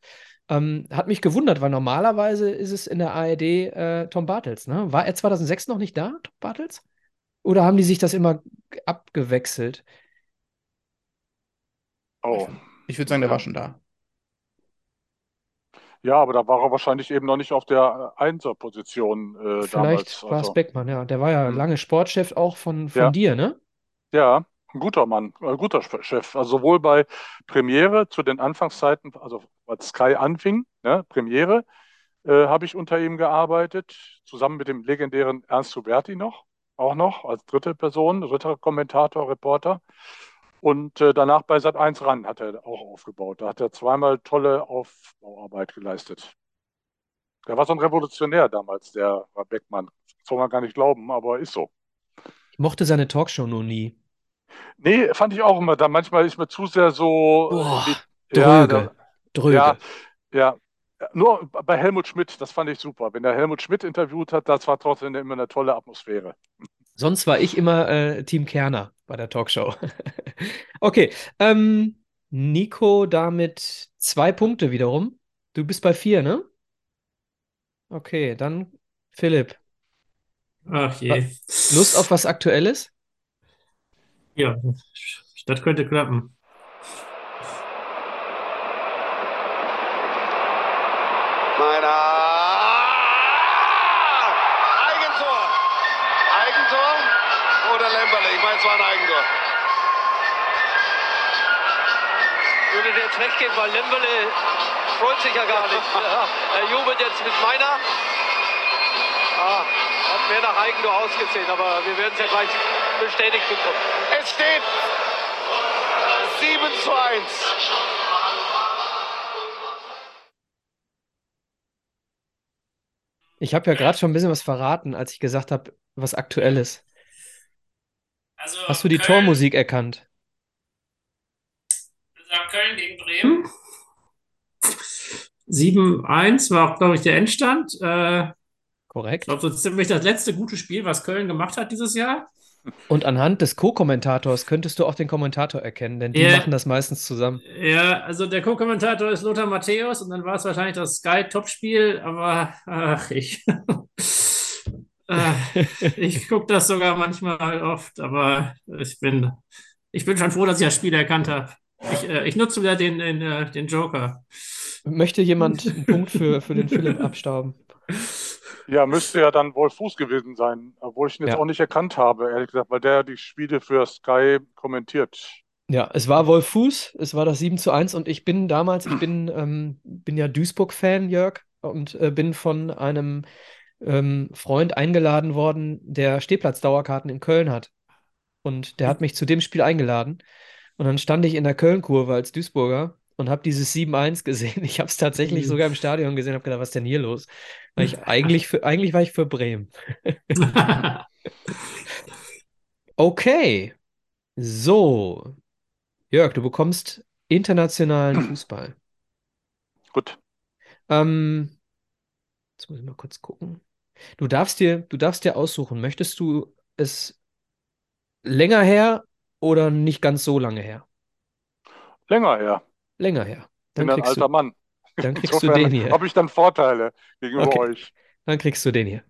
Ähm, hat mich gewundert, weil normalerweise ist es in der ARD äh, Tom Bartels. Ne? War er 2006 noch nicht da, Tom Bartels? Oder haben die sich das immer abgewechselt? Oh. Ich würde sagen, der war schon da. Ja, aber da war er wahrscheinlich eben noch nicht auf der Einser-Position äh, Vielleicht damals. war es Also, Beckmann, ja. Der war ja Hm. lange Sportchef auch von, von Ja. dir, ne? ja, ein guter Mann, ein guter Chef. Also sowohl bei Premiere zu den Anfangszeiten, also als Sky anfing, ne, Premiere, äh, habe ich unter ihm gearbeitet, zusammen mit dem legendären Ernst Huberti noch, auch noch als dritte Person, dritter Kommentator, Reporter. Und äh, danach bei Sat1 ran hat er auch aufgebaut. Da hat er zweimal tolle Aufbauarbeit geleistet. Der war so ein Revolutionär damals, der war Beckmann. Das soll man gar nicht glauben, aber ist so. Ich mochte seine Talkshow nur nie. Nee, fand ich auch immer. Da manchmal ist mir zu sehr so. Boah, die, ja, dröge, da, dröge. ja, ja. Nur bei Helmut Schmidt, das fand ich super. Wenn der Helmut Schmidt interviewt hat, das war trotzdem immer eine tolle Atmosphäre. Sonst war ich immer äh, Team Kerner bei der Talkshow. <laughs> okay, ähm, Nico damit zwei Punkte wiederum. Du bist bei vier, ne? Okay, dann Philipp. Ach je. Lust auf was Aktuelles? Ja, das könnte klappen. Meiner. Eigentor. Eigentor oder Lemberle? Ich meine, es war ein Eigentor. Geben, weil Lemberle freut sich ja gar nicht. <laughs> Ja, er jubelt jetzt mit meiner. Ah, hat mehr nach Eigentor ausgesehen, aber wir werden es ja gleich bestätigt bekommen. Es steht 7 zu 1. Ich habe ja gerade schon ein bisschen was verraten, als ich gesagt habe, was Aktuelles. Also Hast du die Köln, Tormusik erkannt? Köln gegen Bremen. 7-1 war auch, glaube ich, der Endstand. Äh, ich Korrekt. glaube, so ziemlich das letzte gute Spiel, was Köln gemacht hat dieses Jahr. Und anhand des Co-Kommentators könntest du auch den Kommentator erkennen, denn die Ja. machen das meistens zusammen. Ja, also der Co-Kommentator ist Lothar Matthäus und dann war es wahrscheinlich das Sky-Topspiel, aber ach, ich. <laughs> äh, ich gucke das sogar manchmal oft, aber ich bin, ich bin schon froh, dass ich das Spiel erkannt habe. Ich, äh, ich nutze wieder den, den, äh, den Joker. Möchte jemand einen Punkt für, für den Philipp <laughs> abstauben? Ja, müsste ja dann Wolf Fuß gewesen sein, obwohl ich ihn jetzt Ja. auch nicht erkannt habe, ehrlich gesagt, weil der die Spiele für Sky kommentiert. Ja, es war Wolf Fuß, es war das 7 zu 1 und ich bin damals, ich bin, ähm, bin ja Duisburg-Fan, Jörg, und äh, bin von einem ähm, Freund eingeladen worden, der Stehplatzdauerkarten in Köln hat. Und der hat mich zu dem Spiel eingeladen. Und dann stand ich in der Köln-Kurve als Duisburger und habe dieses 7-1 gesehen. Ich habe es tatsächlich Mhm. sogar im Stadion gesehen, habe gedacht, was ist denn hier los? Weil ich eigentlich für, eigentlich war ich für Bremen. <laughs> Okay. So. Jörg, du bekommst internationalen <clears throat> Fußball. Gut. Ähm, jetzt muss ich mal kurz gucken. Du darfst dir, du darfst dir aussuchen, möchtest du es länger her oder nicht ganz so lange her? Länger her. Länger her. Dann Bin ein kriegst alter du, Mann. dann kriegst du Insofern den hier. habe ich dann Vorteile gegenüber Okay. euch. Dann kriegst du den hier.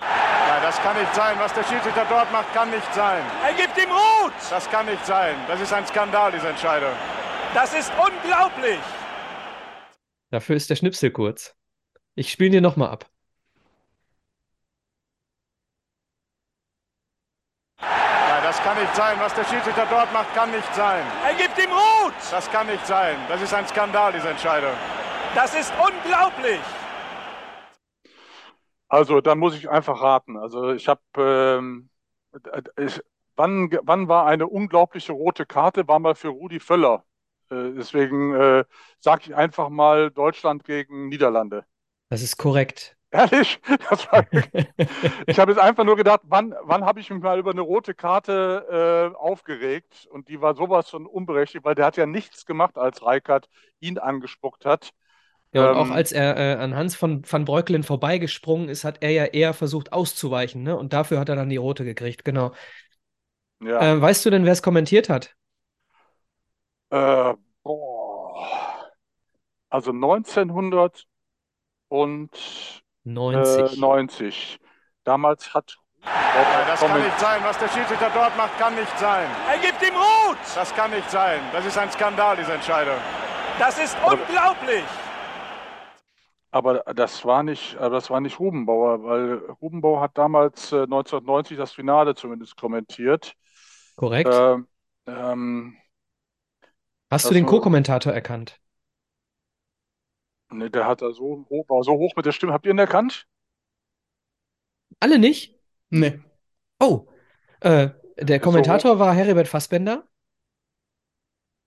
Ja, das kann nicht sein. Was der Schiedsrichter dort macht, kann nicht sein. Er gibt ihm Rot! Das kann nicht sein. Das ist ein Skandal, diese Entscheidung. Das ist unglaublich! Dafür ist der Schnipsel kurz. Ich spiele dir nochmal ab. Ja, das kann nicht sein. Was der Schiedsrichter dort macht, kann nicht sein. Er gibt ihm Rot! Das kann nicht sein. Das ist ein Skandal, diese Entscheidung. Das ist unglaublich! Also, dann muss ich einfach raten. Also, ich habe, ähm, ich, wann, wann war eine unglaubliche rote Karte? War mal für Rudi Völler. Äh, deswegen äh, sage ich einfach mal Deutschland gegen Niederlande. Das ist korrekt. Ehrlich? <laughs> <laughs> Ich habe jetzt einfach nur gedacht, wann, wann habe ich mich mal über eine rote Karte äh, aufgeregt? Und die war sowas von unberechtigt, weil der hat ja nichts gemacht, als Rijkaard ihn angespuckt hat. Ja, und auch Ähm, als er äh, an Hans von Van Breukelen vorbeigesprungen ist, hat er ja eher versucht auszuweichen, ne? Und dafür hat er dann die rote gekriegt, genau. Ja. Äh, weißt du denn, wer es kommentiert hat? Äh, boah. Also 1900 und 90. Äh, 90. Damals hat das kann nicht sein. Was der Schiedsrichter dort macht, kann nicht sein. Er gibt ihm Rot! Das kann nicht sein. Das ist ein Skandal, diese Entscheidung. Das ist unglaublich! Aber das war nicht, aber das war nicht Rubenbauer, weil Rubenbauer hat damals äh, 1990 das Finale zumindest kommentiert. Korrekt. Ähm, ähm, Hast du den Co-Kommentator erkannt? Ne, der hat da so hoch, war so hoch mit der Stimme. Habt ihr ihn erkannt? Alle nicht? Nee. Oh, äh, der Kommentator war Heribert Fassbender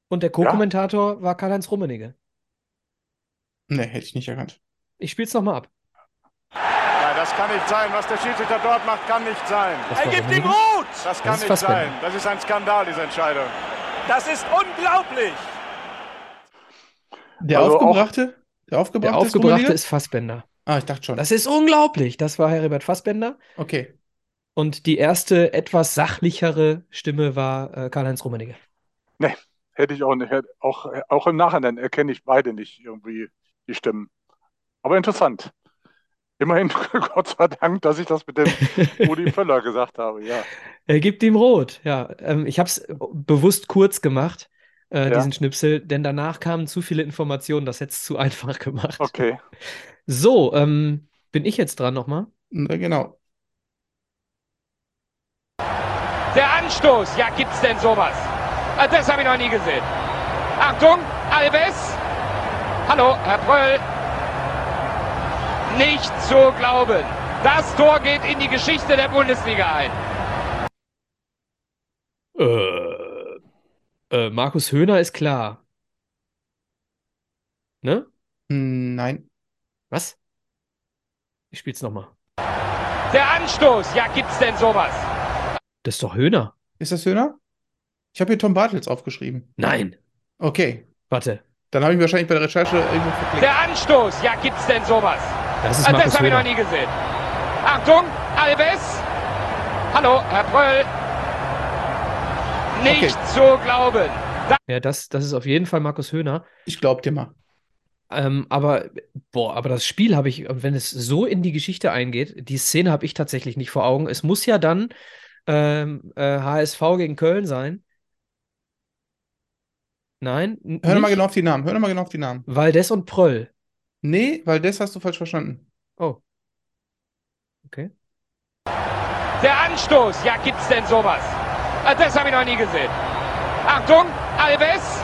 und der Co-Kommentator war Karl-Heinz Rummenigge. Nee, hätte ich nicht erkannt. Ich spiel's nochmal ab. Ja, das kann nicht sein. Was der Schiedsrichter dort macht, kann nicht sein. Das Er gibt ihm? Rot! Das kann ist nicht Fassbender. sein. Das ist ein Skandal, diese Entscheidung. Das ist unglaublich! Der Also auch- aufgebrachte? Der aufgebrachte, Der aufgebrachte Rummenigge? ist Fassbender. Ah, ich dachte schon. Das ist unglaublich. Das war Heribert Fassbender. okay. Und die erste, etwas sachlichere Stimme war äh, Karl-Heinz Rummenigge. Ne, hätte ich auch nicht. Auch, auch im Nachhinein erkenne ich beide nicht irgendwie die Stimmen. Aber interessant. Immerhin, <laughs> Gott sei Dank, dass ich das mit dem <laughs> Rudi Völler gesagt habe. Ja. Er gibt ihm rot. Ja, ähm, ich habe es bewusst kurz gemacht, äh, Ja. diesen Schnipsel, denn danach kamen zu viele Informationen. Das hätte es <laughs> zu einfach gemacht. Okay. So, ähm, bin ich jetzt dran nochmal? Na, Genau. Der Anstoß, ja gibt's denn sowas? Ah, Das habe ich noch nie gesehen. Achtung, Alves. Hallo, Herr Pröll. Nicht zu glauben. Das Tor geht in die Geschichte der Bundesliga ein. Äh, äh, Markus Höhner ist klar. Ne? Hm, Nein. Was? Ich spiel's nochmal. Der Anstoß, ja gibt's denn sowas? Das ist doch Höhner. Ist das Höhner? Ich habe hier Tom Bartels aufgeschrieben. Nein. Okay. Warte. Dann habe ich mich wahrscheinlich bei der Recherche irgendwo verklickt. Der Anstoß, ja gibt's denn sowas? Das ist Ah, Markus Das habe ich noch nie gesehen. Achtung, Alves. Hallo, Herr Pröll. Nicht zu glauben. Ja, das, das ist auf jeden Fall Markus Höhner. Ich glaub dir mal. Ähm, aber, boah, aber das Spiel habe ich, wenn es so in die Geschichte eingeht, die Szene habe ich tatsächlich nicht vor Augen. Es muss ja dann ähm, äh, HSV gegen Köln sein. Nein? Hör doch mal nicht? genau auf die Namen. Hör doch mal genau auf die Namen. Valdes und Pröll. Nee, weil das hast du falsch verstanden. Oh. Okay. Der Anstoß, ja gibt's denn sowas? Ah, Das habe ich noch nie gesehen. Achtung, Alves.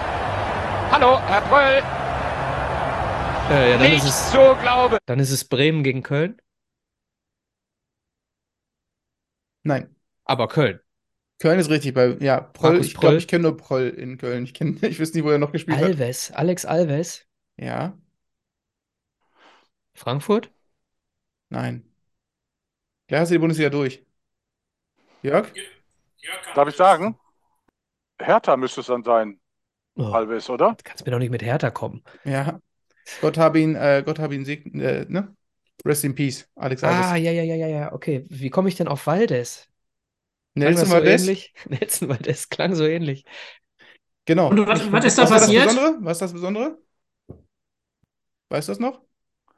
Hallo, Herr Pröll. Äh, ja, dann Nicht ist es, zu glauben. dann ist es Bremen gegen Köln. Nein. Aber Köln. Köln ist richtig, weil, ja, Proll, Markus ich glaube, Pröll. ich kenne nur Proll in Köln. Ich kenne, <laughs> ich weiß nicht, wo er noch gespielt hat. Alves, Alex Alves. Ja, Frankfurt? nein. Klar hast du die Bundesliga durch. Jörg? Darf ich sagen? Hertha müsste es dann sein, Oh, Alves, oder? kannst mir doch nicht mit Hertha kommen. Ja. Gott hab ihn, äh, Gott hab ihn segnen, äh, ne? Rest in Peace, Alex Alves. Ah, ja, ja, ja, ja, ja. Okay. Wie komme ich denn auf Valdes? Klang Nelson so Valdez? ähnlich? <laughs> Nelson Valdez klang so ähnlich. Genau. Und was- was ist da was passiert? Das Besondere? Was ist das Besondere? Weißt du das noch?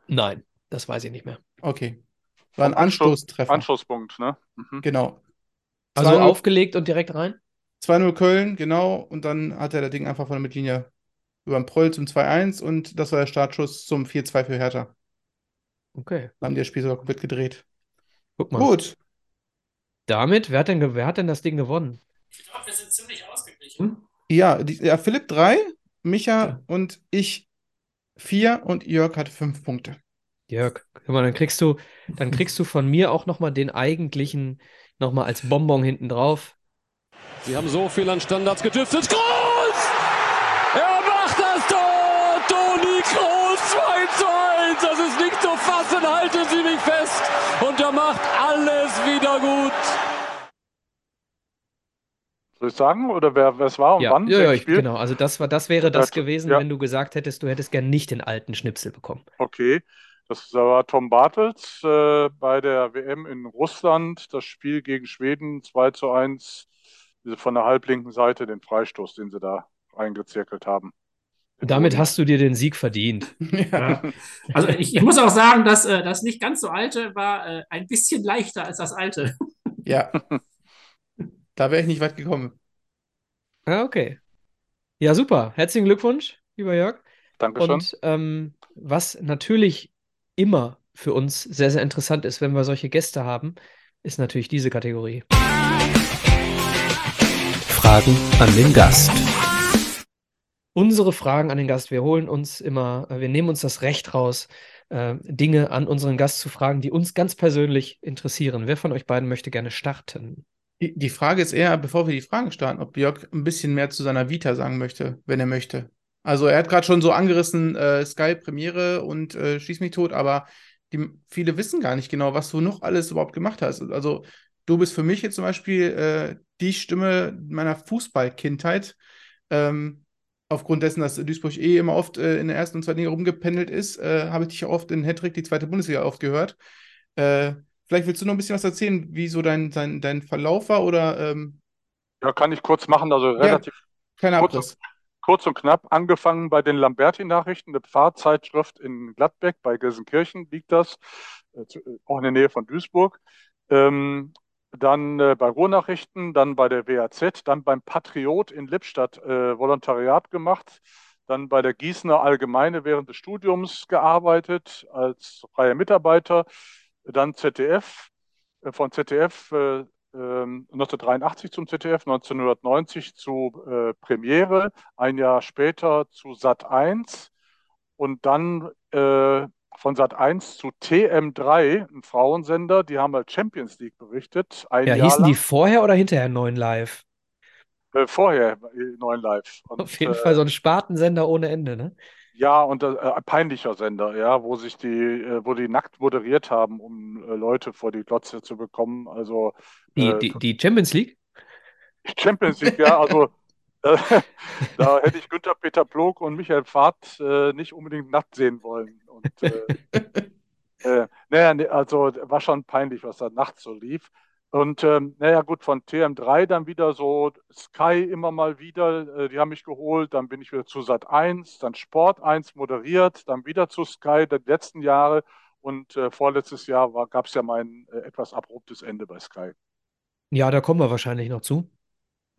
Nein, das weiß ich nicht mehr. Okay. War ein Anstoß- Anstoßtreffer. Anschlusspunkt, ne? Mhm. Genau. Also 2-0 aufgelegt und direkt rein? 2-0 Köln, genau. Und dann hat er das Ding einfach von der Mittellinie über den Proll zum 2-1 und das war der Startschuss zum 4-2 für Hertha. Okay. Dann haben die das Spiel sogar komplett gedreht. Guck mal. Gut. Damit, wer hat denn, wer hat denn das Ding gewonnen? Ich glaube, wir sind ziemlich ausgeglichen. Ja, die, ja Philipp 3, Micha und ich 4 und Jörg hat 5 Punkte. Jörg, guck mal, dann kriegst du, dann <laughs> kriegst du von mir auch nochmal den eigentlichen, nochmal als Bonbon hinten drauf. Sie haben so viel an Standards gedüftet. Groß! Er macht das Tor! Toni Groß 2 zu 1. Das ist nicht zu fassen. Halten Sie mich fest. Und er macht alles wieder gut. Soll ich sagen? Oder wer wer es war und Ja, wann? ja, ja, ich, genau. Also das war, das wäre das Ja, gewesen, ja. wenn du gesagt hättest, du hättest gern nicht den alten Schnipsel bekommen. Okay. Das war Tom Bartels äh, bei der WM in Russland. Das Spiel gegen Schweden 2 zu 1. Diese von der halblinken Seite, den Freistoß, den sie da reingezirkelt haben. Damit hast du dir den Sieg verdient. <laughs> Ja. <laughs> Also ich, ich muss auch sagen, dass äh, das nicht ganz so alte war äh, ein bisschen leichter als das alte. Ja. <laughs> da wäre ich nicht weit gekommen. Ja, okay. Ja, super. Herzlichen Glückwunsch, lieber Jörg. Dankeschön. Und ähm, was natürlich immer für uns sehr, sehr interessant ist, wenn wir solche Gäste haben, ist natürlich diese Kategorie. Fragen an den Gast. unsere Fragen an den Gast. Wir holen uns immer, wir nehmen uns das Recht raus, äh, Dinge an unseren Gast zu fragen, die uns ganz persönlich interessieren. Wer von euch beiden möchte gerne starten? Die, Frage ist eher, bevor wir die Fragen starten, ob Jörg ein bisschen mehr zu seiner Vita sagen möchte, wenn er möchte. Also er hat gerade schon so angerissen, äh, Sky Premiere und äh, Schieß mich tot, aber die, viele wissen gar nicht genau, was du noch alles überhaupt gemacht hast. Also du bist für mich jetzt zum Beispiel äh, die Stimme meiner Fußballkindheit. Ähm, aufgrund dessen, dass Duisburg eh immer oft äh, in der ersten und zweiten Liga rumgependelt ist, äh, habe ich dich oft in Hattrick, die zweite Bundesliga, oft gehört. Äh, vielleicht willst du noch ein bisschen was erzählen, wie so dein, dein, dein Verlauf war oder. Ähm... Ja, kann ich kurz machen, also relativ. Ja, kein Abriss. Kurz, und knapp, angefangen bei den Lamberti-Nachrichten, eine Pfarrzeitschrift in Gladbeck, bei Gelsenkirchen liegt das, äh, äh, auch in der Nähe von Duisburg. Ähm, dann äh, bei Ruhrnachrichten, dann bei der WAZ, dann beim Patriot in Lippstadt äh, Volontariat gemacht, dann bei der Gießener Allgemeine während des Studiums gearbeitet als freier Mitarbeiter, dann ZDF, äh, von ZDF äh, 1983 ähm, zum ZDF, 1990 zu äh, Premiere, ein Jahr später zu Sat 1 und dann äh, von Sat 1 zu TM3, ein Frauensender, die haben halt Champions League berichtet. Ja, Jahr hießen lang. die vorher oder hinterher neun Live? Äh, vorher neun Live. Und, Auf jeden äh, Fall so ein Spartensender ohne Ende, ne? Ja, und äh, peinlicher Sender, ja, wo sich die, äh, wo die nackt moderiert haben, um äh, Leute vor die Glotze zu bekommen. Also die, äh, die, die Champions League? Champions League, ja, also <laughs> da hätte ich Günther Peter Plog und Michael Pfad nicht unbedingt nackt sehen wollen. Und, äh, <laughs> äh, naja, ne, also war schon peinlich, was da nachts so lief. Und ähm, naja, gut, von TM3 dann wieder so Sky immer mal wieder, äh, die haben mich geholt, dann bin ich wieder zu Sat 1, dann Sport 1 moderiert, dann wieder zu Sky, die letzten Jahre und äh, vorletztes Jahr gab es ja mein äh, etwas abruptes Ende bei Sky. Ja, da kommen wir wahrscheinlich noch zu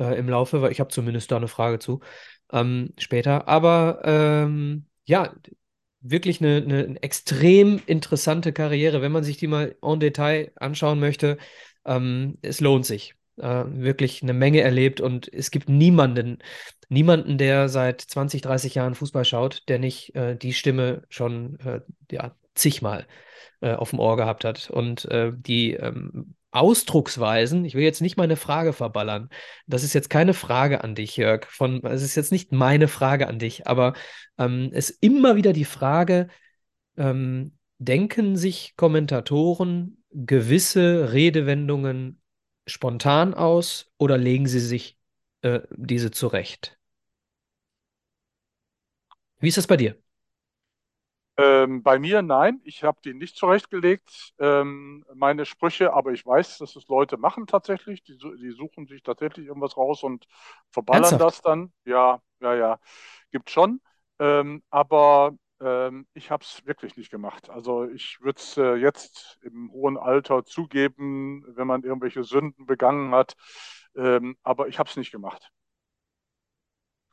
äh, im Laufe, weil ich habe zumindest da eine Frage zu ähm, später. Aber ähm, ja, wirklich eine, eine extrem interessante Karriere, wenn man sich die mal en Detail anschauen möchte. Ähm, es lohnt sich. Äh, wirklich eine Menge erlebt und es gibt niemanden, niemanden, der seit 20, 30 Jahren Fußball schaut, der nicht äh, die Stimme schon äh, ja, zigmal äh, auf dem Ohr gehabt hat. Und äh, die ähm, Ausdrucksweisen, ich will jetzt nicht meine Frage verballern. Das ist jetzt keine Frage an dich, Jörg. Von, es ist jetzt nicht meine Frage an dich, aber ähm, es ist immer wieder die Frage, ähm, denken sich Kommentatoren gewisse Redewendungen spontan aus oder legen sie sich äh, diese zurecht? Wie ist das bei dir? Ähm, bei mir nein, ich habe die nicht zurechtgelegt, ähm, meine Sprüche, aber ich weiß, dass es Leute machen tatsächlich. Die, die suchen sich tatsächlich irgendwas raus und verballern Ernsthaft? das dann. Ja, ja, ja, gibt schon. Ähm, aber ähm, ich habe es wirklich nicht gemacht. Also ich würde es äh, jetzt im hohen Alter zugeben, wenn man irgendwelche Sünden begangen hat. Ähm, aber ich habe es nicht gemacht.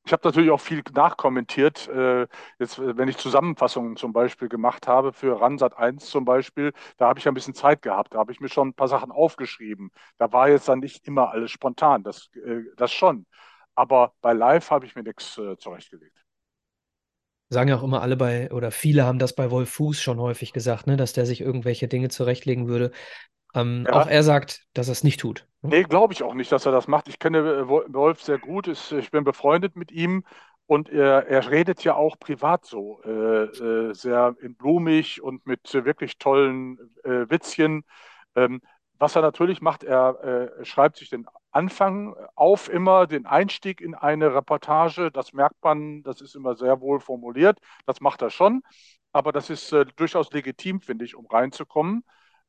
Ich habe natürlich auch viel nachkommentiert. Äh, jetzt, wenn ich Zusammenfassungen zum Beispiel gemacht habe für Ransat 1 zum Beispiel, da habe ich ein bisschen Zeit gehabt. Da habe ich mir schon ein paar Sachen aufgeschrieben. Da war jetzt dann nicht immer alles spontan, das, äh, das schon. Aber bei Live habe ich mir nichts äh, zurechtgelegt. Sagen ja auch immer alle bei, oder viele haben das bei Wolf Fuß schon häufig gesagt, ne, dass der sich irgendwelche Dinge zurechtlegen würde. Ähm, ja. Auch er sagt, dass er es nicht tut. Ne? Nee, glaube ich auch nicht, dass er das macht. Ich kenne äh, Wolf sehr gut, ich bin befreundet mit ihm und er, er redet ja auch privat so, äh, äh, sehr blumig und mit wirklich tollen äh, Witzchen. Ähm, was er natürlich macht, er äh, schreibt sich den Anfang auf immer, den Einstieg in eine Reportage. Das merkt man, das ist immer sehr wohl formuliert. Das macht er schon. Aber das ist äh, durchaus legitim, finde ich, um reinzukommen.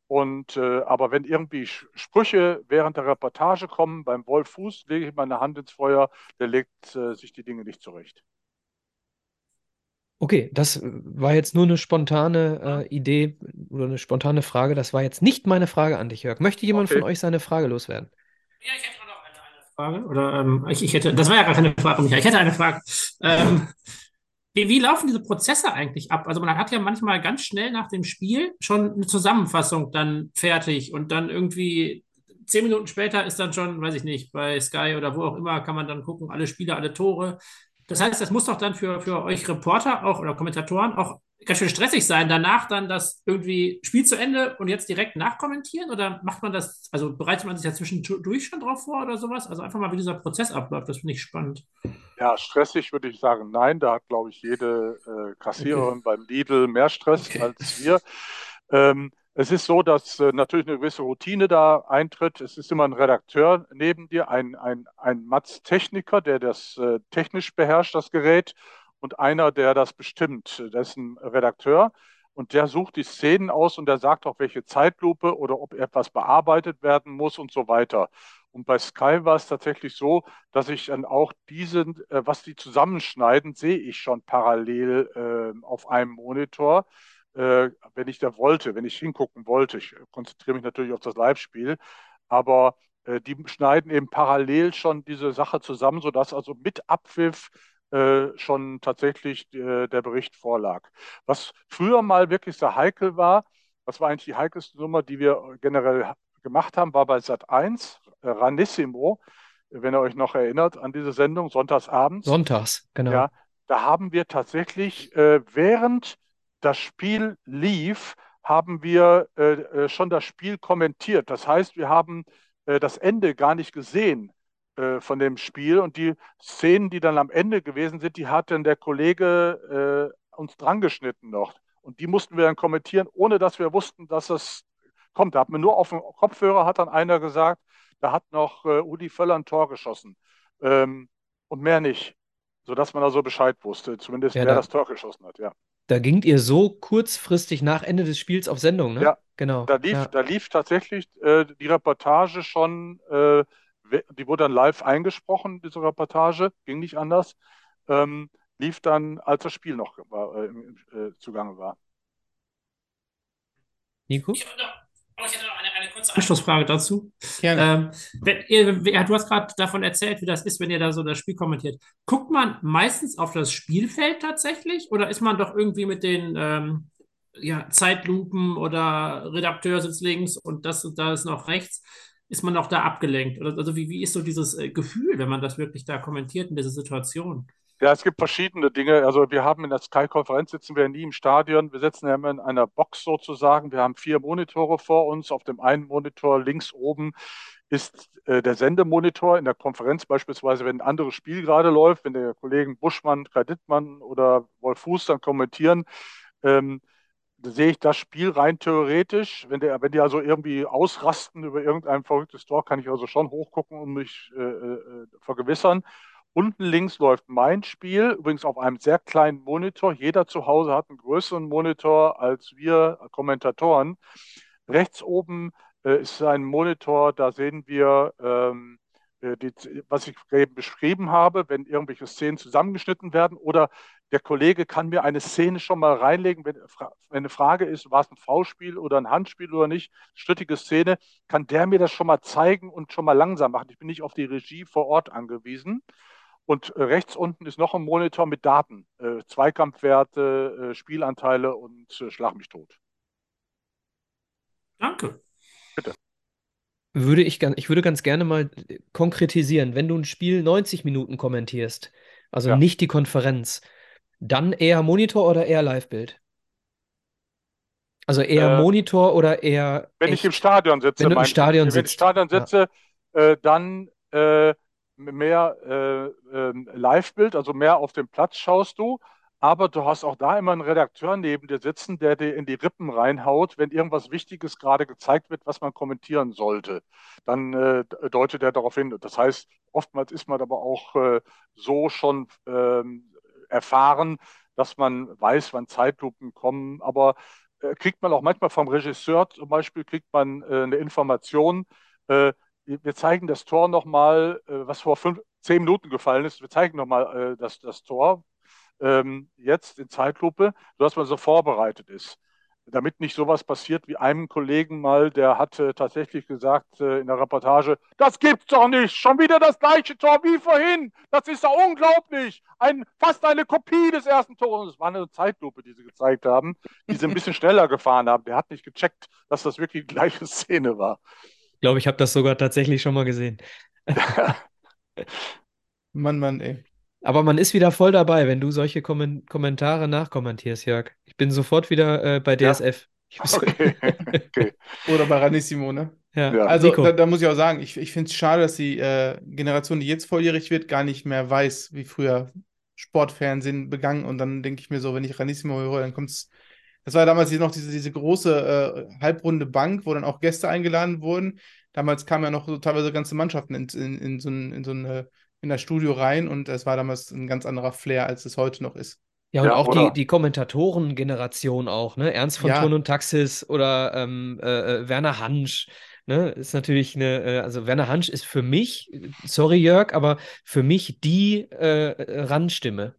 Und äh, aber wenn irgendwie Sprüche während der Reportage kommen, beim Wolf Fuß lege ich meine Hand ins Feuer, der legt äh, sich die Dinge nicht zurecht. Okay, das war jetzt nur eine spontane äh, Idee oder eine spontane Frage. Das war jetzt nicht meine Frage an dich, Jörg. Möchte jemand okay. von euch seine Frage loswerden? Ja, ich hätte noch eine, eine Frage. Oder ähm, ich, ich, hätte, das war ja gar keine Frage, Michael. Ich hätte eine Frage. Ähm, wie, wie, laufen diese Prozesse eigentlich ab? Also man hat ja manchmal ganz schnell nach dem Spiel schon eine Zusammenfassung dann fertig und dann irgendwie zehn Minuten später ist dann schon, weiß ich nicht, bei Sky oder wo auch immer kann man dann gucken, alle Spiele, alle Tore. Das heißt, das muss doch dann für, für euch Reporter auch oder Kommentatoren auch ganz schön stressig sein, danach dann das irgendwie Spiel zu Ende und jetzt direkt nachkommentieren? Oder macht man das, also bereitet man sich ja zwischendurch schon drauf vor oder sowas? Also einfach mal, wie dieser Prozess abläuft, das finde ich spannend. Ja, stressig würde ich sagen, nein. Da hat, glaube ich, jede äh, Kassiererin okay. beim Lidl mehr Stress okay. als wir. Ähm, es ist so, dass äh, natürlich eine gewisse Routine da eintritt. Es ist immer ein Redakteur neben dir, ein, ein, ein Matz-Techniker, der das äh, technisch beherrscht, das Gerät, und einer, der das bestimmt. Ein Redakteur und der sucht die Szenen aus und der sagt auch, welche Zeitlupe oder ob etwas bearbeitet werden muss und so weiter. Und bei Sky war es tatsächlich so, dass ich dann auch diesen, äh, was die zusammenschneiden, sehe ich schon parallel äh, auf einem Monitor äh, wenn ich da wollte, wenn ich hingucken wollte. Ich konzentriere mich natürlich auf das Live-Spiel, aber äh, die schneiden eben parallel schon diese Sache zusammen, sodass also mit Abpfiff äh, schon tatsächlich äh, der Bericht vorlag. Was früher mal wirklich sehr heikel war, was war eigentlich die heikelste Nummer, die wir generell gemacht haben, war bei Sat 1, äh, Ranissimo, wenn ihr euch noch erinnert an diese Sendung, sonntagsabends. Sonntags, genau. Ja, da haben wir tatsächlich äh, während das Spiel lief, haben wir schon das Spiel kommentiert. Das heißt, wir haben das Ende gar nicht gesehen äh, von dem Spiel und die Szenen, die dann am Ende gewesen sind, die hat dann der Kollege äh, uns drangeschnitten noch. Und die mussten wir dann kommentieren, ohne dass wir wussten, dass es kommt. Da hat man nur auf dem Kopfhörer, hat dann einer gesagt, da hat noch äh, Udi Völler ein Tor geschossen. Ähm, und mehr nicht, sodass man da so Bescheid wusste, zumindest ja, wer da, das Tor geschossen hat, ja. Da gingt ihr so kurzfristig nach Ende des Spiels auf Sendung, ne? Ja, genau. Da lief, ja. da lief tatsächlich äh, die Reportage schon, äh, die wurde dann live eingesprochen, diese Reportage, ging nicht anders. Ähm, lief dann, als das Spiel noch war, äh, äh zugange war. Nico? Ich, aber ich hätte noch eine, eine kurze Anschlussfrage dazu. Ähm, wenn ihr, du hast gerade davon erzählt, wie das ist, wenn ihr da so das Spiel kommentiert. Guckt man meistens auf das Spielfeld tatsächlich oder ist man doch irgendwie mit den ähm, ja, Zeitlupen oder Redakteur sitzt links und das und da ist noch rechts? Ist man noch da abgelenkt? Oder, also wie, wie ist so dieses äh, Gefühl, wenn man das wirklich da kommentiert in dieser Situation? Ja, es gibt verschiedene Dinge. Also wir haben in der Sky-Konferenz sitzen wir nie im Stadion. Wir sitzen ja immer in einer Box sozusagen. Wir haben vier Monitore vor uns. Auf dem einen Monitor links oben ist äh, der Sendemonitor in der Konferenz beispielsweise, wenn ein anderes Spiel gerade läuft, wenn der Kollegen Buschmann, Kreditmann oder Wolf Fuß dann kommentieren, ähm, sehe ich das Spiel rein theoretisch. Wenn, der, wenn die also irgendwie ausrasten über irgendein verrücktes Tor, kann ich also schon hochgucken und mich äh, äh, vergewissern. Unten links läuft mein Spiel, übrigens auf einem sehr kleinen Monitor. Jeder zu Hause hat einen größeren Monitor als wir Kommentatoren. Rechts oben äh, ist ein Monitor, da sehen wir, ähm, äh, die, was ich eben beschrieben habe, wenn irgendwelche Szenen zusammengeschnitten werden oder der Kollege kann mir eine Szene schon mal reinlegen, wenn, wenn eine Frage ist, war es ein V-Spiel oder ein Handspiel oder nicht, strittige Szene, kann der mir das schon mal zeigen und schon mal langsam machen. Ich bin nicht auf die Regie vor Ort angewiesen. Und äh, rechts unten ist noch ein Monitor mit Daten, äh, Zweikampfwerte, äh, Spielanteile und äh, Schlag mich tot. Danke. Würde ich, ich würde ganz gerne mal äh, konkretisieren, wenn du ein Spiel 90 Minuten kommentierst, also ja. nicht die Konferenz, dann eher Monitor oder eher Live-Bild? Also eher äh, Monitor oder eher. Wenn echt? ich im Stadion sitze, wenn du im Stadion wenn sitzt. ich im Stadion sitze, ja. äh, dann äh, mehr äh, äh, Live-Bild, also mehr auf dem Platz schaust du, aber du hast auch da immer einen Redakteur neben dir sitzen, der dir in die Rippen reinhaut, wenn irgendwas Wichtiges gerade gezeigt wird, was man kommentieren sollte. Dann äh, deutet er darauf hin. Das heißt, oftmals ist man aber auch äh, so schon ähm, erfahren, dass man weiß, wann Zeitlupen kommen. Aber äh, kriegt man auch manchmal vom Regisseur zum Beispiel, kriegt man äh, eine Information, äh, wir zeigen das Tor nochmal, äh, was vor fünf, zehn Minuten gefallen ist. Wir zeigen nochmal äh, das, das Tor ähm, jetzt in Zeitlupe, sodass man so vorbereitet ist. Damit nicht sowas passiert wie einem Kollegen mal, der hatte tatsächlich gesagt äh, in der Reportage, das gibt's doch nicht, schon wieder das gleiche Tor wie vorhin. Das ist doch unglaublich. Ein, fast eine Kopie des ersten Tores. Das war eine Zeitlupe, die sie gezeigt haben, die sie ein bisschen <laughs> schneller gefahren haben. Der hat nicht gecheckt, dass das wirklich die gleiche Szene war. Ich glaube, ich habe das sogar tatsächlich schon mal gesehen. <laughs> <laughs> Mann, Mann, ey. Aber man ist wieder voll dabei, wenn du solche Kommen Kommentare nachkommentierst, Jörg. Ich bin sofort wieder äh, bei DSF. Ja. Okay. okay. <laughs> Oder bei Ranissimo, ne? Ja. Ja. Also da, da muss ich auch sagen, ich, ich finde es schade, dass die äh, Generation, die jetzt volljährig wird, gar nicht mehr weiß, wie früher Sportfernsehen begangen. Und dann denke ich mir so, wenn ich Ranissimo höre, dann kommt es. Das war damals hier noch diese, diese große äh, halbrunde Bank, wo dann auch Gäste eingeladen wurden. Damals kamen ja noch so teilweise ganze Mannschaften in, in, in so ein, in so eine, in das Studio rein und es war damals ein ganz anderer Flair, als es heute noch ist. Ja, und Ja, auch oder? die, die Kommentatoren-Generation auch, ne? Ernst von Ja. Thurn und Taxis oder ähm, äh, äh, Werner Hansch, ne? Ist natürlich eine, äh, also Werner Hansch ist für mich, sorry Jörg, aber für mich die äh, Randstimme.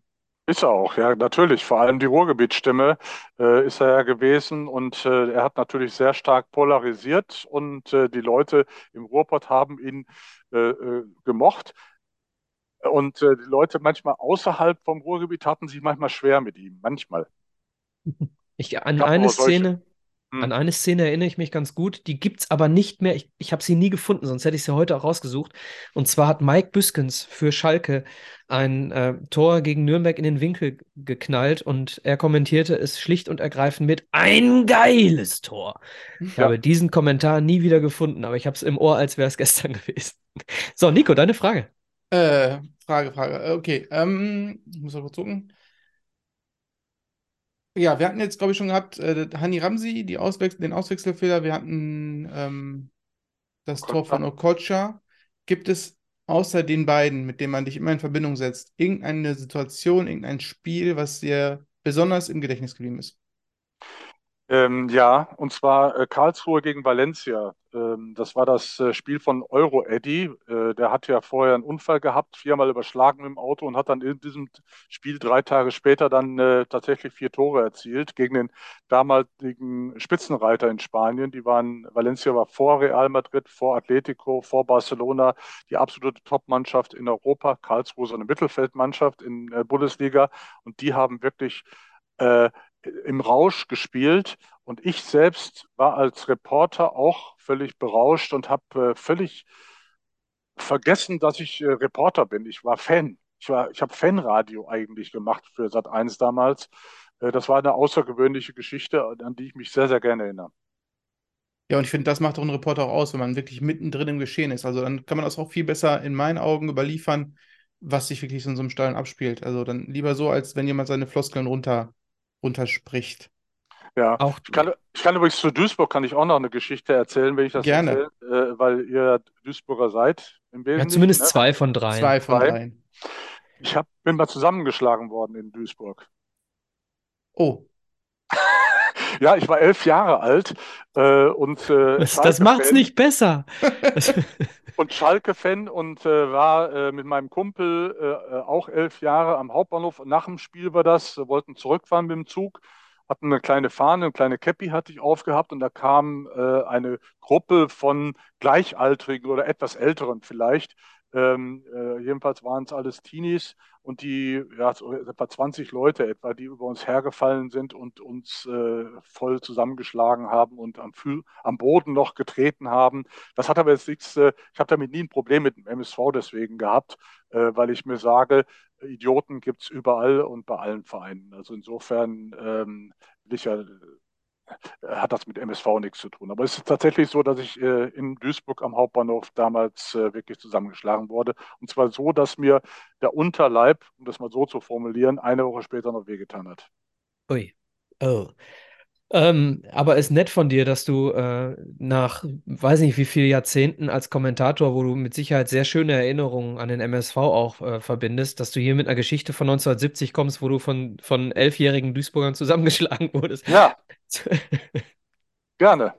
Ist er auch, ja, natürlich. Vor allem die Ruhrgebietsstimme äh, ist er ja gewesen und äh, er hat natürlich sehr stark polarisiert und äh, die Leute im Ruhrpott haben ihn äh, äh, gemocht. Und äh, die Leute manchmal außerhalb vom Ruhrgebiet hatten sich manchmal schwer mit ihm, manchmal. Ich, an Gab eine. Szene, Hm. an eine Szene erinnere ich mich ganz gut, die gibt es aber nicht mehr. Ich, ich habe sie nie gefunden, sonst hätte ich sie heute auch rausgesucht. Und zwar hat Mike Büskens für Schalke ein äh, Tor gegen Nürnberg in den Winkel geknallt und er kommentierte es schlicht und ergreifend mit ein geiles Tor. Ich Ja. habe diesen Kommentar nie wieder gefunden, aber ich habe es im Ohr, als wäre es <laughs> gestern gewesen. So, Nico, deine Frage. Äh, Frage, Frage. Äh, Okay, ähm, ich muss mal kurz gucken. Ja, wir hatten jetzt, glaube ich, schon gehabt, äh, Hani Ramsi, die Auswechs den Auswechselfehler. Wir hatten ähm, das Tor von Okocha. Gibt es außer den beiden, mit denen man dich immer in Verbindung setzt, irgendeine Situation, irgendein Spiel, was dir besonders im Gedächtnis geblieben ist? Ähm, ja, und zwar äh, Karlsruhe gegen Valencia. Ähm, das war das äh, Spiel von Euro Eddy. Äh, der hat ja vorher einen Unfall gehabt, viermal überschlagen im Auto und hat dann in diesem Spiel drei Tage später dann äh, tatsächlich vier Tore erzielt gegen den damaligen Spitzenreiter in Spanien. Die waren, Valencia war vor Real Madrid, vor Atletico, vor Barcelona, die absolute Top-Mannschaft in Europa. Karlsruhe so eine Mittelfeldmannschaft in der Bundesliga und die haben wirklich äh, im Rausch gespielt und ich selbst war als Reporter auch völlig berauscht und habe äh, völlig vergessen, dass ich äh, Reporter bin. Ich war Fan. Ich ich habe Fanradio eigentlich gemacht für Sat.1 damals. Äh, das war eine außergewöhnliche Geschichte, an die ich mich sehr, sehr gerne erinnere. Ja, und ich finde, das macht doch einen Reporter auch aus, wenn man wirklich mittendrin im Geschehen ist. Also dann kann man das auch viel besser in meinen Augen überliefern, was sich wirklich in so einem Stadion abspielt. Also dann lieber so, als wenn jemand seine Floskeln runter, runterspricht. Ja, Auch ich kann, ich kann übrigens zu Duisburg kann ich auch noch eine Geschichte erzählen, wenn ich das Gerne. erzähle, äh, weil ihr Duisburger seid im ja, zumindest ne? zwei von drei. Zwei von dreien. Ich hab, bin mal zusammengeschlagen worden in Duisburg. Oh, <laughs> Ja, ich war elf Jahre alt äh, und äh, Das, das macht's nicht besser. <laughs> <laughs> und Schalke-Fan und äh, war äh, mit meinem Kumpel äh, äh, auch elf Jahre am Hauptbahnhof. Nach dem Spiel war das, wir wollten zurückfahren mit dem Zug, hatten eine kleine Fahne, eine kleine Käppi hatte ich aufgehabt und da kam eine Gruppe von Gleichaltrigen oder etwas Älteren vielleicht. Ähm, äh, jedenfalls waren es alles Teenies und die, ja, so etwa 20 Leute etwa, die über uns hergefallen sind und uns äh, voll zusammengeschlagen haben und am, am Boden noch getreten haben. Das hat aber jetzt nichts, äh, ich habe damit nie ein Problem mit dem MSV deswegen gehabt, äh, weil ich mir sage, Idioten gibt es überall und bei allen Vereinen. Also insofern ähm, will ich ja, hat das mit MSV nichts zu tun. Aber es ist tatsächlich so, dass ich äh, in Duisburg am Hauptbahnhof damals äh, wirklich zusammengeschlagen wurde. Und zwar so, dass mir der Unterleib, um das mal so zu formulieren, eine Woche später noch wehgetan hat. Ui. Oh. Ähm, aber ist nett von dir, dass du äh, nach, weiß nicht wie vielen Jahrzehnten als Kommentator, wo du mit Sicherheit sehr schöne Erinnerungen an den MSV auch äh, verbindest, dass du hier mit einer Geschichte von 1970 kommst, wo du von, von elfjährigen Duisburgern zusammengeschlagen <laughs> wurdest. Ja, gerne.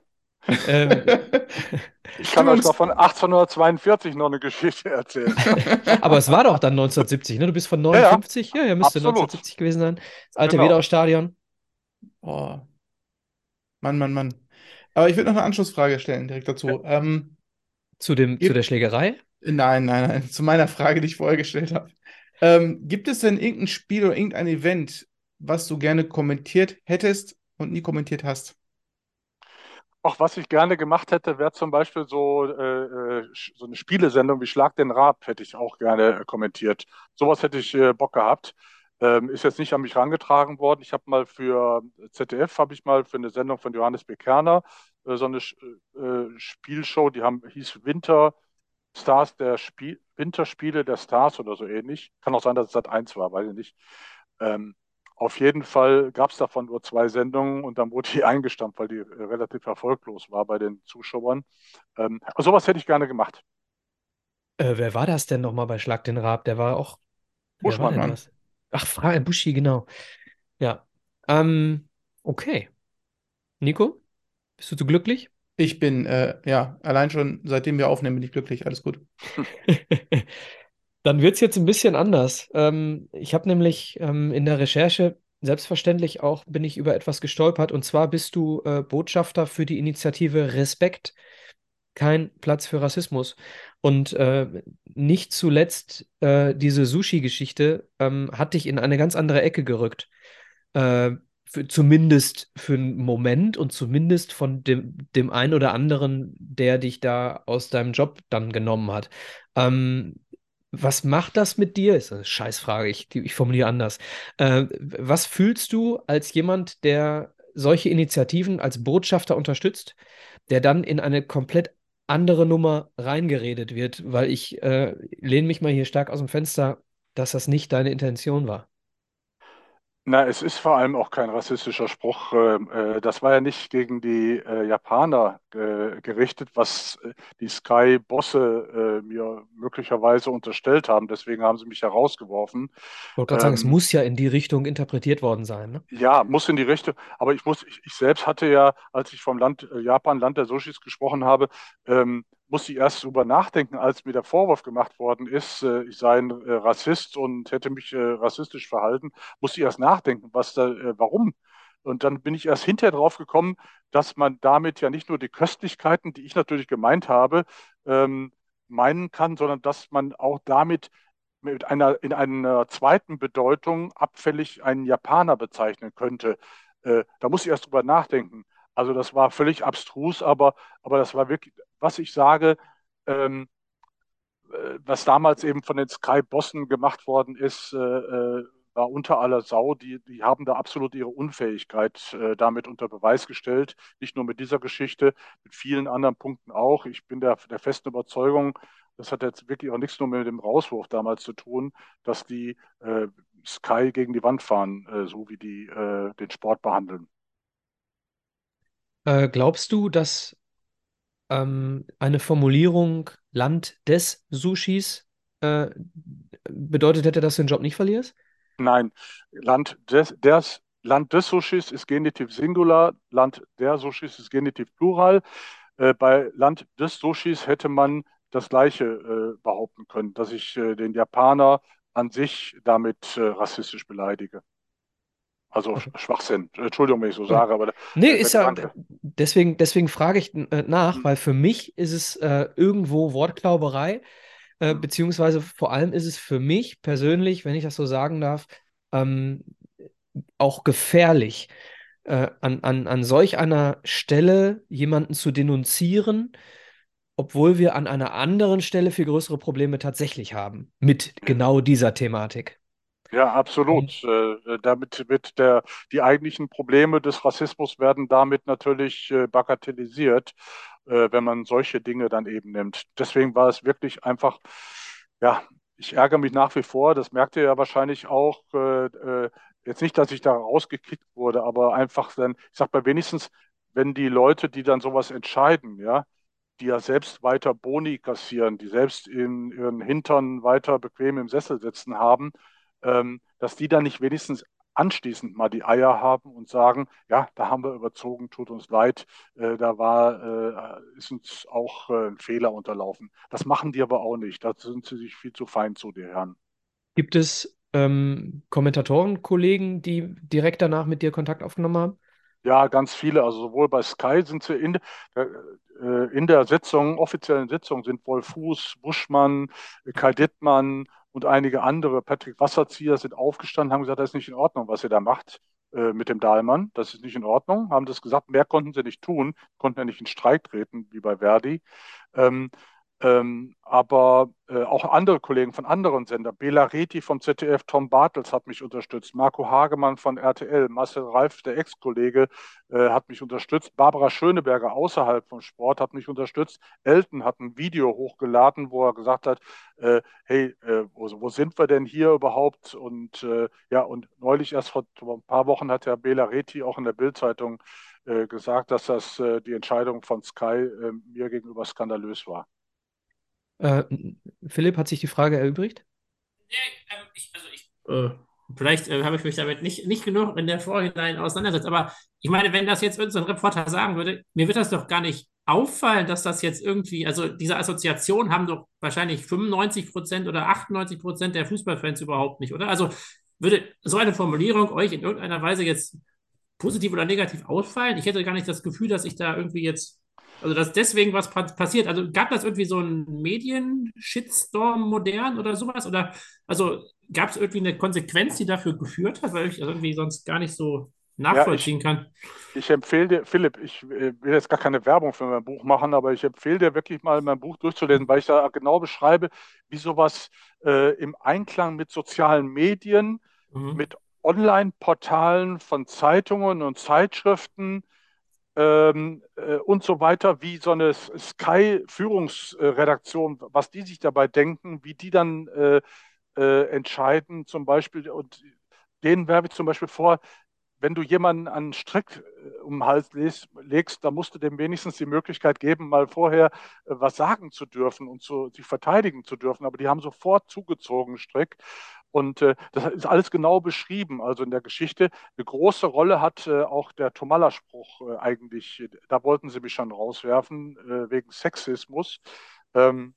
ähm, <laughs> Ich kann euch noch von 1842 noch eine Geschichte erzählen. <laughs> aber es war doch dann 1970, ne? Du bist von Ja, ja. 59? Ja, ja, müsste Absolut. 1970 gewesen sein. Das alte Genau. Wedau-Stadion. oh. Mann, Mann, Mann. Aber ich würde noch eine Anschlussfrage stellen direkt dazu. Ähm, Zu, dem, zu Gibt- der Schlägerei? nein, nein, nein, zu meiner Frage, die ich vorher gestellt habe. Ähm, gibt es denn irgendein Spiel oder irgendein Event, was du gerne kommentiert hättest und nie kommentiert hast? Auch was ich gerne gemacht hätte, wäre zum Beispiel so, äh, so eine Spielesendung wie Schlag den Raab, hätte ich auch gerne kommentiert. Sowas hätte ich äh, Bock gehabt. Ähm, ist jetzt nicht an mich herangetragen worden. Ich habe mal für ZDF, habe ich mal für eine Sendung von Johannes B. Kerner äh, so eine äh, Spielshow, die haben, hieß Winter Stars der Spiel, Winterspiele der Stars oder so ähnlich. Kann auch sein, dass es Sat 1 war, weiß ich nicht. Ähm, auf jeden Fall gab es davon nur zwei Sendungen und dann wurde die <laughs> eingestampft, weil die äh, relativ erfolglos war bei den Zuschauern. Ähm, also sowas hätte ich gerne gemacht. Äh, wer war das denn nochmal bei Schlag den Raab? Der war auch. wer war Ach, Fra äh, Buschi, genau. Ja. Ähm, okay. Nico, bist du so glücklich? Ich bin, äh, ja, allein schon seitdem wir aufnehmen, bin ich glücklich. Alles gut. <laughs> Dann wird es jetzt ein bisschen anders. Ähm, ich habe nämlich ähm, in der Recherche selbstverständlich auch bin ich über etwas gestolpert und zwar bist du äh, Botschafter für die Initiative Respekt, kein Platz für Rassismus. Und äh, nicht zuletzt äh, diese Sushi-Geschichte ähm, hat dich in eine ganz andere Ecke gerückt. Äh, für, zumindest für einen Moment und zumindest von dem, dem einen oder anderen, der dich da aus deinem Job dann genommen hat. Ähm, was macht das mit dir? Ist eine Scheißfrage, ich, ich formuliere anders. Äh, was fühlst du als jemand, der solche Initiativen als Botschafter unterstützt, der dann in eine komplett andere Nummer reingeredet wird? Weil ich äh, lehne mich mal hier stark aus dem Fenster, dass das nicht deine Intention war. Na, es ist vor allem auch kein rassistischer Spruch. Ähm, äh, Das war ja nicht gegen die äh, Japaner äh, gerichtet, was äh, die Sky-Bosse äh, mir möglicherweise unterstellt haben. Deswegen haben sie mich herausgeworfen. Ich wollte gerade sagen, es Ähm, muss ja in die Richtung interpretiert worden sein. Ne? ja, muss in die Richtung. Aber ich muss, ich, ich selbst hatte ja, als ich vom Land äh, Japan, Land der Sushis gesprochen habe, ähm, musste ich erst drüber nachdenken, als mir der Vorwurf gemacht worden ist, äh, ich sei ein äh, Rassist und hätte mich äh, rassistisch verhalten, musste ich erst nachdenken, was da, warum. Und dann bin ich erst hinterher drauf gekommen, dass man damit ja nicht nur die Köstlichkeiten, die ich natürlich gemeint habe, ähm, meinen kann, sondern dass man auch damit mit einer, in einer zweiten Bedeutung abfällig einen Japaner bezeichnen könnte. Da muss ich erst drüber nachdenken. Also das war völlig abstrus, aber, aber das war wirklich, was ich sage, ähm, äh, was damals eben von den Sky-Bossen gemacht worden ist, äh, äh, war unter aller Sau. Die, die haben da absolut ihre Unfähigkeit äh, damit unter Beweis gestellt. Nicht nur mit dieser Geschichte, mit vielen anderen Punkten auch. Ich bin der, der festen Überzeugung, das hat jetzt wirklich auch nichts nur mit dem Rauswurf damals zu tun, dass die äh, Sky gegen die Wand fahren, äh, so wie die den Sport behandeln. Glaubst du, dass ähm, eine Formulierung Land des Sushis äh, bedeutet hätte, dass du den Job nicht verlierst? Nein, Land des, des, Land des Sushis ist Genitiv Singular, Land der Sushis ist Genitiv Plural. Äh, bei Land des Sushis hätte man das Gleiche äh, behaupten können, dass ich äh, den Japaner an sich damit äh, rassistisch beleidige. Also Sch- Schwachsinn. Entschuldigung, wenn ich so sage, aber Nee, ist ja, deswegen, deswegen frage ich äh, nach, weil für mich ist es äh, irgendwo Wortklauberei, äh, beziehungsweise vor allem ist es für mich persönlich, wenn ich das so sagen darf, ähm, auch gefährlich, äh, an, an, an solch einer Stelle jemanden zu denunzieren, obwohl wir an einer anderen Stelle viel größere Probleme tatsächlich haben mit genau dieser Thematik. Ja, absolut. Äh, damit wird der, die eigentlichen Probleme des Rassismus werden damit natürlich äh, bagatellisiert, äh, wenn man solche Dinge dann eben nimmt. Deswegen war es wirklich einfach, ja, ich ärgere mich nach wie vor, das merkt ihr ja wahrscheinlich auch, äh, äh, jetzt nicht, dass ich da rausgekickt wurde, aber einfach dann, ich sag mal wenigstens, wenn die Leute, die dann sowas entscheiden, ja, die ja selbst weiter Boni kassieren, die selbst in ihren Hintern weiter bequem im Sessel sitzen haben, dass die dann nicht wenigstens anschließend mal die Eier haben und sagen, ja, da haben wir überzogen, tut uns leid, äh, da war, äh, ist uns auch äh, ein Fehler unterlaufen. Das machen die aber auch nicht. Da sind sie sich viel zu fein zu, die Herren. Gibt es ähm, Kommentatorenkollegen, die direkt danach mit dir Kontakt aufgenommen haben? Ja, ganz viele. Also sowohl bei Sky sind sie in, äh, in der Sitzung, offiziellen Sitzung sind Wolf Fuß, Buschmann, Kai Dittmann und einige andere, Patrick Wasserzieher, sind aufgestanden, haben gesagt, das ist nicht in Ordnung, was ihr da macht. äh, mit dem Dahlmann. Das ist nicht in Ordnung. Haben das gesagt, mehr konnten sie nicht tun, konnten ja nicht in Streik treten, wie bei Verdi. Ähm, ähm, aber äh, auch andere Kollegen von anderen Sendern, Bela Reti vom ZDF, Tom Bartels hat mich unterstützt, Marco Hagemann von RTL, Marcel Reif, der Ex-Kollege, äh, hat mich unterstützt, Barbara Schöneberger außerhalb vom Sport hat mich unterstützt, Elton hat ein Video hochgeladen, wo er gesagt hat, äh, hey, äh, wo, wo, sind wir denn hier überhaupt? Und äh, ja, und neulich erst vor ein paar Wochen hat ja Bela Reti auch in der Bildzeitung äh, gesagt, dass das die Entscheidung von Sky mir gegenüber skandalös war. Äh, Philipp, hat sich die Frage erübrigt? Nee, ähm, ich, also ich, äh, vielleicht äh, habe ich mich damit nicht, nicht genug in der Vorhinein auseinandergesetzt, aber ich meine, wenn das jetzt irgendein Reporter sagen würde, mir wird das doch gar nicht auffallen, dass das jetzt irgendwie, also diese Assoziation haben doch wahrscheinlich 95 Prozent oder 98 Prozent der Fußballfans überhaupt nicht, oder? Also würde so eine Formulierung euch in irgendeiner Weise jetzt positiv oder negativ auffallen? Ich hätte gar nicht das Gefühl, dass ich da irgendwie jetzt also, dass deswegen was passiert. Also, gab das irgendwie so einen Medien-Shitstorm modern oder sowas? Oder, also, gab es irgendwie eine Konsequenz, die dafür geführt hat, weil ich irgendwie sonst gar nicht so nachvollziehen ja, ich, kann? Ich empfehle dir, Philipp, ich äh, will jetzt gar keine Werbung für mein Buch machen, aber ich empfehle dir wirklich mal mein Buch durchzulesen, weil ich da genau beschreibe, wie sowas äh, im Einklang mit sozialen Medien, mhm. mit Online-Portalen von Zeitungen und Zeitschriften, ähm, äh, und so weiter, wie so eine Sky-Führungsredaktion, was die sich dabei denken, wie die dann äh, äh, entscheiden, zum Beispiel, und denen werbe ich zum Beispiel vor, wenn du jemanden an einen Strick äh, um den Hals legst, dann musst du dem wenigstens die Möglichkeit geben, mal vorher äh, was sagen zu dürfen und zu, sich verteidigen zu dürfen. Aber die haben sofort zugezogen Strick. Und äh, das ist alles genau beschrieben, also in der Geschichte. Eine große Rolle hat äh, auch der Tomalla-Spruch äh, eigentlich. Da wollten sie mich schon rauswerfen, äh, wegen Sexismus. Ähm,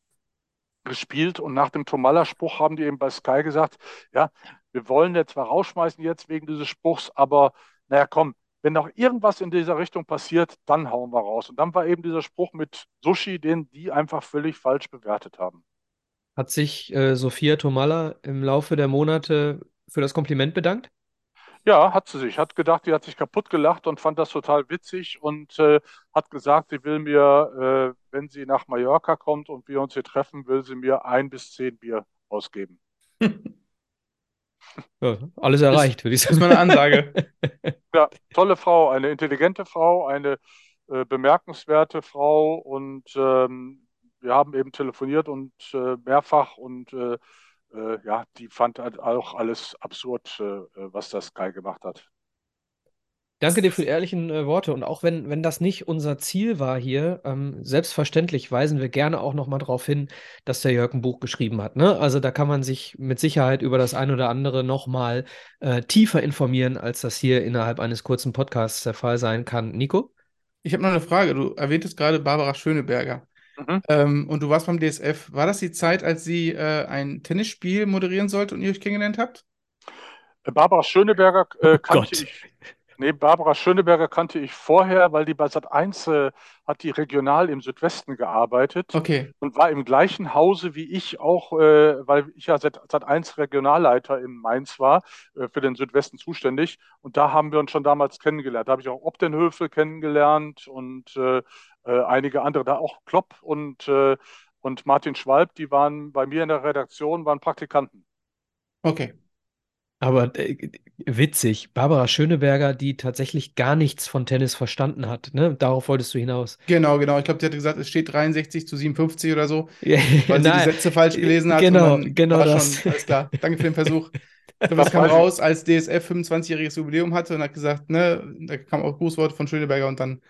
gespielt und nach dem Tomalla-Spruch haben die eben bei Sky gesagt, ja, wir wollen jetzt zwar rausschmeißen jetzt wegen dieses Spruchs, aber naja, komm, wenn noch irgendwas in dieser Richtung passiert, dann hauen wir raus. Und dann war eben dieser Spruch mit Sushi, den die einfach völlig falsch bewertet haben. Hat sich äh, Sophia Tomalla im Laufe der Monate für das Kompliment bedankt? Ja, hat sie sich. Hat gedacht, die hat sich kaputt gelacht und fand das total witzig und äh, hat gesagt, sie will mir, äh, wenn sie nach Mallorca kommt und wir uns hier treffen, will sie mir ein bis zehn Bier ausgeben. <laughs> Ja, alles erreicht, würde ich sagen. Das ist meine Ansage. <laughs> ja, tolle Frau, eine intelligente Frau, eine äh, bemerkenswerte Frau und ähm, wir haben eben telefoniert und äh, mehrfach und äh, äh, ja, die fand halt auch alles absurd, äh, was das Sky gemacht hat. Danke dir für die ehrlichen äh, Worte. Und auch wenn, wenn das nicht unser Ziel war hier, ähm, selbstverständlich weisen wir gerne auch nochmal darauf hin, dass der Jörg ein Buch geschrieben hat. Ne? Also da kann man sich mit Sicherheit über das ein oder andere nochmal äh, tiefer informieren, als das hier innerhalb eines kurzen Podcasts der Fall sein kann. Nico? Ich habe noch eine Frage. Du erwähntest gerade Barbara Schöneberger. Mhm. Ähm, und du warst beim DSF. War das die Zeit, als sie äh, ein Tennisspiel moderieren sollte und ihr euch kennengelernt habt? Barbara Schöneberger äh, oh kannte Gott. ich. Nee, Barbara Schöneberger kannte ich vorher, weil die bei Sat 1 äh, hat die regional im Südwesten gearbeitet okay. und war im gleichen Hause wie ich auch, äh, weil ich ja Sat, Sat 1 Regionalleiter in Mainz war, äh, für den Südwesten zuständig. Und da haben wir uns schon damals kennengelernt. Da habe ich auch Obdenhöfe kennengelernt und äh, äh, einige andere, da auch Klopp und, äh, und Martin Schwalb, die waren bei mir in der Redaktion, waren Praktikanten. Okay. Aber äh, witzig, Barbara Schöneberger, die tatsächlich gar nichts von Tennis verstanden hat. Ne? Darauf wolltest du hinaus. Genau, genau. Ich glaube, sie hatte gesagt, es steht 63 zu 57 oder so, weil sie die Sätze falsch gelesen hat. Genau, genau das. Schon, alles klar. Danke für den Versuch. <laughs> Das kam raus, als DSF 25-jähriges Jubiläum hatte und hat gesagt, ne, da kam auch Grußwort von Schöneberger und dann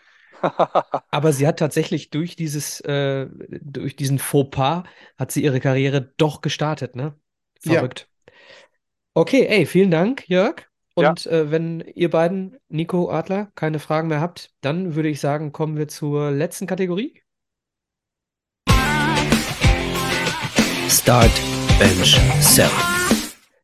<laughs> aber sie hat tatsächlich durch dieses, äh, durch diesen Fauxpas hat sie ihre Karriere doch gestartet, ne? Verrückt. Okay, ey, vielen Dank, Jörg. Und ja. äh, wenn ihr beiden, Nico Adler, keine Fragen mehr habt, dann würde ich sagen, kommen wir zur letzten Kategorie. Start, Bench, Sell.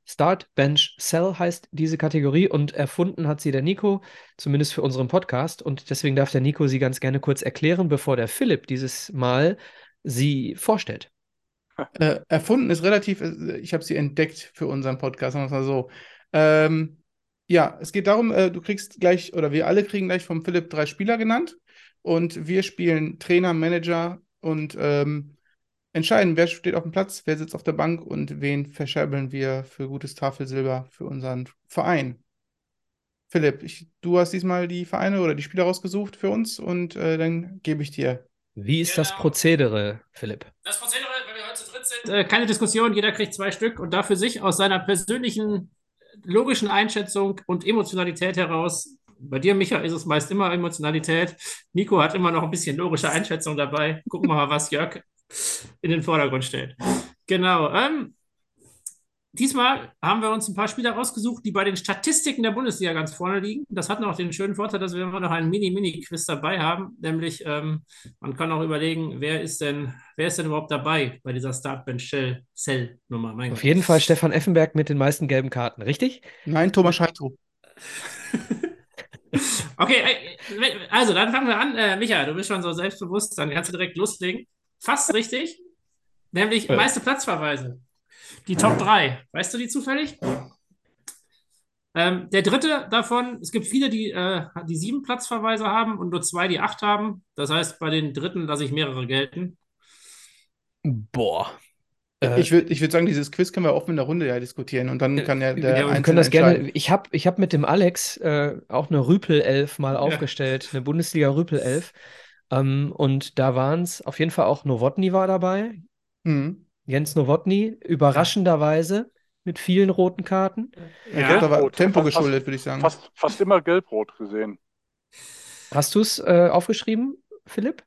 Start, Bench, Sell heißt diese Kategorie und erfunden hat sie der Nico, zumindest für unseren Podcast. Und deswegen darf der Nico sie ganz gerne kurz erklären, bevor der Philipp dieses Mal sie vorstellt. Äh, erfunden ist relativ, äh, ich habe sie entdeckt für unseren Podcast, sagen wir mal so. Ähm, Ja, es geht darum, äh, du kriegst gleich, oder wir alle kriegen gleich vom Philipp drei Spieler genannt und wir spielen Trainer, Manager und ähm, entscheiden, wer steht auf dem Platz, wer sitzt auf der Bank und wen verscherbeln wir für gutes Tafelsilber für unseren Verein. Philipp, ich, du hast diesmal die Vereine oder die Spieler rausgesucht für uns und äh, dann gebe ich dir. Wie ist das Prozedere, Philipp? Das Prozedere, wenn wir heute sind, äh, keine Diskussion, jeder kriegt zwei Stück und darf für sich aus seiner persönlichen logischen Einschätzung und Emotionalität heraus. Bei dir, Micha, ist es meist immer Emotionalität. Nico hat immer noch ein bisschen logische Einschätzung dabei. Gucken wir mal, was Jörg in den Vordergrund stellt. Genau. Ähm, diesmal haben wir uns ein paar Spieler rausgesucht, die bei den Statistiken der Bundesliga ganz vorne liegen. Das hat noch den schönen Vorteil, dass wir immer noch einen Mini-Mini-Quiz dabei haben. Nämlich, ähm, man kann auch überlegen, wer ist denn, wer ist denn überhaupt dabei bei dieser Startbench-Cell-Nummer? Auf jeden Fall Stefan Effenberg mit den meisten gelben Karten, richtig? Nein, Thomas Scheitrup. <laughs> okay, also dann fangen wir an. Äh, Micha, du bist schon so selbstbewusst, dann kannst du direkt loslegen. Fast richtig. Nämlich Ja. meiste Platzverweise. Die Top 3. Weißt du die zufällig? Ähm, der dritte davon, es gibt viele, die, äh, die sieben Platzverweise haben und nur zwei, die acht haben. Das heißt, bei den dritten lasse ich mehrere gelten. Boah. Äh, Ich würde ich würd sagen, dieses Quiz können wir offen in der Runde ja diskutieren und dann kann ja der Ja, wir können das gerne. Ich habe ich hab mit dem Alex äh, auch eine Rüpel-Elf mal aufgestellt, eine Bundesliga-Rüpel-Elf. Ähm, und da waren es auf jeden Fall auch Nowotny war dabei. Mhm. Jens Nowotny, überraschenderweise mit vielen roten Karten. Ich glaube, da war Tempo geschuldet, würde ich sagen. Fast, fast immer gelb-rot gesehen. Hast du es äh, aufgeschrieben, Philipp?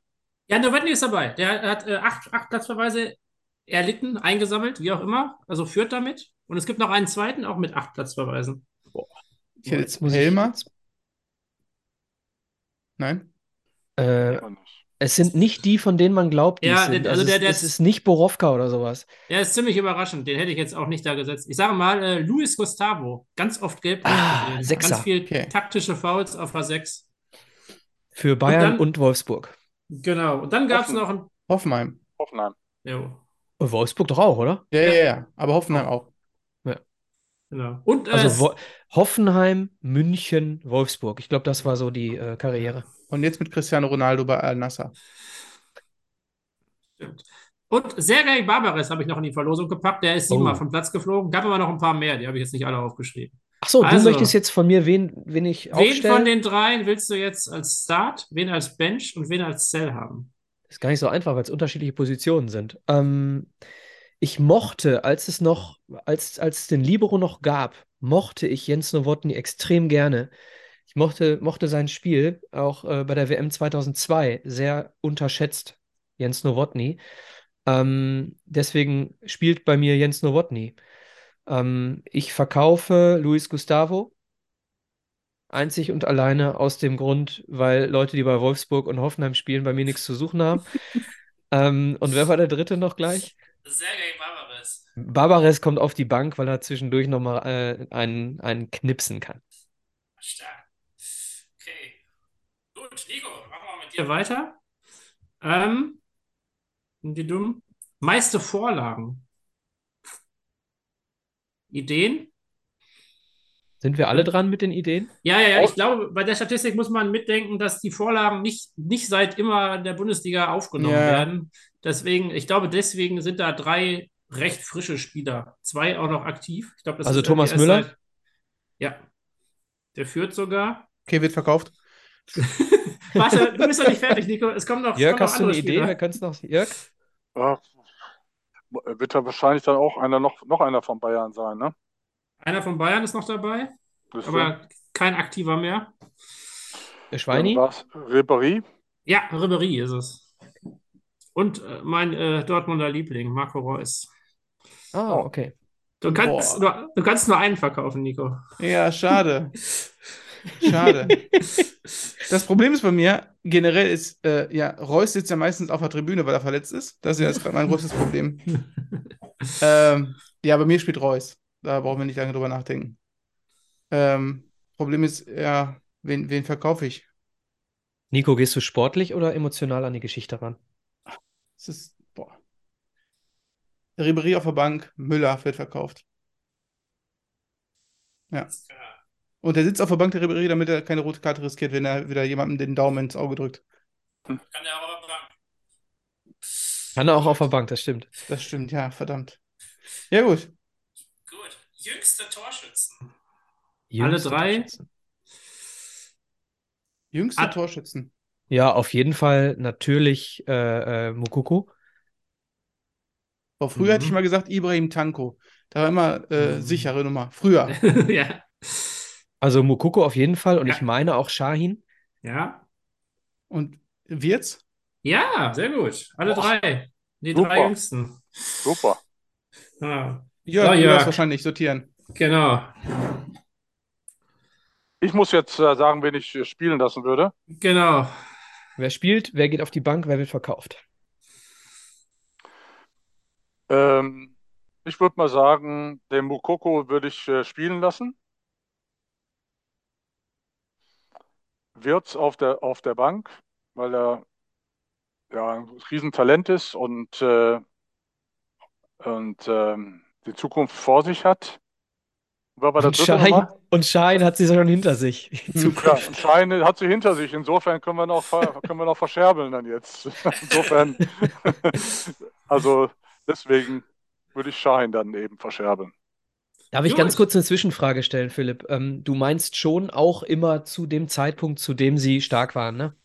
Ja, Novotny ist dabei. Der hat äh, acht, acht Platzverweise erlitten, eingesammelt, wie auch immer. Also führt damit. Und es gibt noch einen zweiten, auch mit acht Platzverweisen. Ich hätte jetzt muss ich Helmer. Nein? Äh, es sind nicht die, von denen man glaubt, die Ja, es sind. also Also der- der- es ist nicht Borowka oder sowas. Der ist ziemlich überraschend. Den hätte ich jetzt auch nicht da gesetzt. Ich sage mal, äh, Luis Gustavo. Ganz oft gelb. Ah. Sechser. Ganz viel Okay. taktische Fouls auf A6. Für Bayern dann- und Wolfsburg. Genau. Und dann gab es noch ein. Hoffenheim. Hoffenheim. Jo, Und Wolfsburg doch auch, oder? Ja, ja, ja. Aber Hoffenheim auch. genau. Und äh, Also Wo Hoffenheim, München, Wolfsburg. Ich glaube, das war so die äh, Karriere. Und jetzt mit Cristiano Ronaldo bei Al-Nassr. Stimmt. Und Sergei Barbares habe ich noch in die Verlosung gepackt. Der ist siebenmal Oh. vom Platz geflogen. Gab aber noch ein paar mehr. Die habe ich jetzt nicht alle aufgeschrieben. Ach so, Also, du möchtest jetzt von mir wen, wen ich Wen aufstellen? von den dreien willst du jetzt als Start, wen als Bench und wen als Cell haben? Ist gar nicht so einfach, weil es unterschiedliche Positionen sind. Ähm, ich mochte, als es noch, als, als es den Libero noch gab, mochte ich Jens Nowotny extrem gerne. Ich mochte, mochte sein Spiel, auch äh, bei der WM 2002, sehr unterschätzt, Jens Nowotny. Ähm, deswegen spielt bei mir Jens Nowotny. Ähm, ich verkaufe Luis Gustavo. Einzig und alleine aus dem Grund, weil Leute, die bei Wolfsburg und Hoffenheim spielen, bei mir nichts zu suchen haben. <laughs> ähm, und wer war der dritte noch gleich? Sergei Barbares. Barbares kommt auf die Bank, weil er zwischendurch nochmal äh, einen, einen knipsen kann. Stark. Gut, Nico, machen wir mit dir weiter. Ähm, sind die dumm? Meiste Vorlagen. Ideen? Sind wir alle dran mit den Ideen? Ja, ja, ja. Ich glaube, bei der Statistik muss man mitdenken, dass die Vorlagen nicht, nicht seit immer in der Bundesliga aufgenommen Ja. werden. Deswegen, ich glaube, deswegen sind da drei recht frische Spieler. Zwei auch noch aktiv. Ich glaube, das Also Thomas Müller? Seit, ja. Der führt sogar. Okay, wird verkauft. <laughs> Warte, du bist doch nicht fertig, Nico. Es kommen noch, Jörg, kommen noch hast du eine andere Idee? Wer könnte es noch? Jörg? Ja, wird da wahrscheinlich dann auch einer noch, noch einer von Bayern sein, ne? Einer von Bayern ist noch dabei, Bist aber kein aktiver mehr. Der Schweini? Was? Ribéry? Ja, Ribéry ist es. Und äh, mein äh, Dortmunder Liebling, Marco Reus. Ah, okay. Du kannst, nur, du kannst nur einen verkaufen, Nico. Ja, schade. <laughs> Schade. Das Problem ist bei mir, generell ist, äh, ja, Reus sitzt ja meistens auf der Tribüne, weil er verletzt ist. Das ist ja jetzt gerade mein größtes Problem. <laughs> ähm, ja, bei mir spielt Reus. Da brauchen wir nicht lange drüber nachdenken. Ähm, Problem ist, ja, wen, wen verkaufe ich? Nico, gehst du sportlich oder emotional an die Geschichte ran? Es ist, boah. Ribéry auf der Bank, Müller wird verkauft. Ja. Und der sitzt auf der Bank der Ribéry, damit er keine rote Karte riskiert, wenn er wieder jemandem den Daumen ins Auge drückt. Kann er aber sagen. Kann er auch auf der Bank, das stimmt. Das stimmt, ja, verdammt. Ja, gut. Gut. Jüngste Torschützen. Jüngste Alle drei? Torschützen. Jüngste Ah. Torschützen. Ja, auf jeden Fall natürlich äh, äh, Mukoko. Früher hätte ich Mhm. mal gesagt Ibrahim Tanko. Da war immer äh, Mhm. sichere Nummer. Früher. <laughs> ja. Also Mukoko auf jeden Fall und Ja. ich meine auch Shahin. Ja. Und Wirtz? Ja, sehr gut. Alle Boah. drei. Die Super. drei jüngsten. Super. Ja. Jörg, So, du Jörg. wahrscheinlich sortieren. Genau. Ich muss jetzt äh, sagen, wen ich äh, spielen lassen würde. Genau. Wer spielt, wer geht auf die Bank, wer wird verkauft? Ähm, ich würde mal sagen, den Mukoko würde ich äh, spielen lassen. Wirtz auf der, auf der Bank, weil er ja ein Riesentalent ist und, äh, und ähm, die Zukunft vor sich hat. Und nochmal? und Shahin hat sie schon hinter sich. Die Ja, Schein hat sie hinter sich. Insofern können wir noch, können wir noch verscherbeln dann jetzt. <laughs> Insofern, <laughs> also deswegen würde ich Schein dann eben verscherbeln. Darf ich Gut. ganz kurz eine Zwischenfrage stellen, Philipp? Ähm, du meinst schon auch immer zu dem Zeitpunkt, zu dem sie stark waren, ne?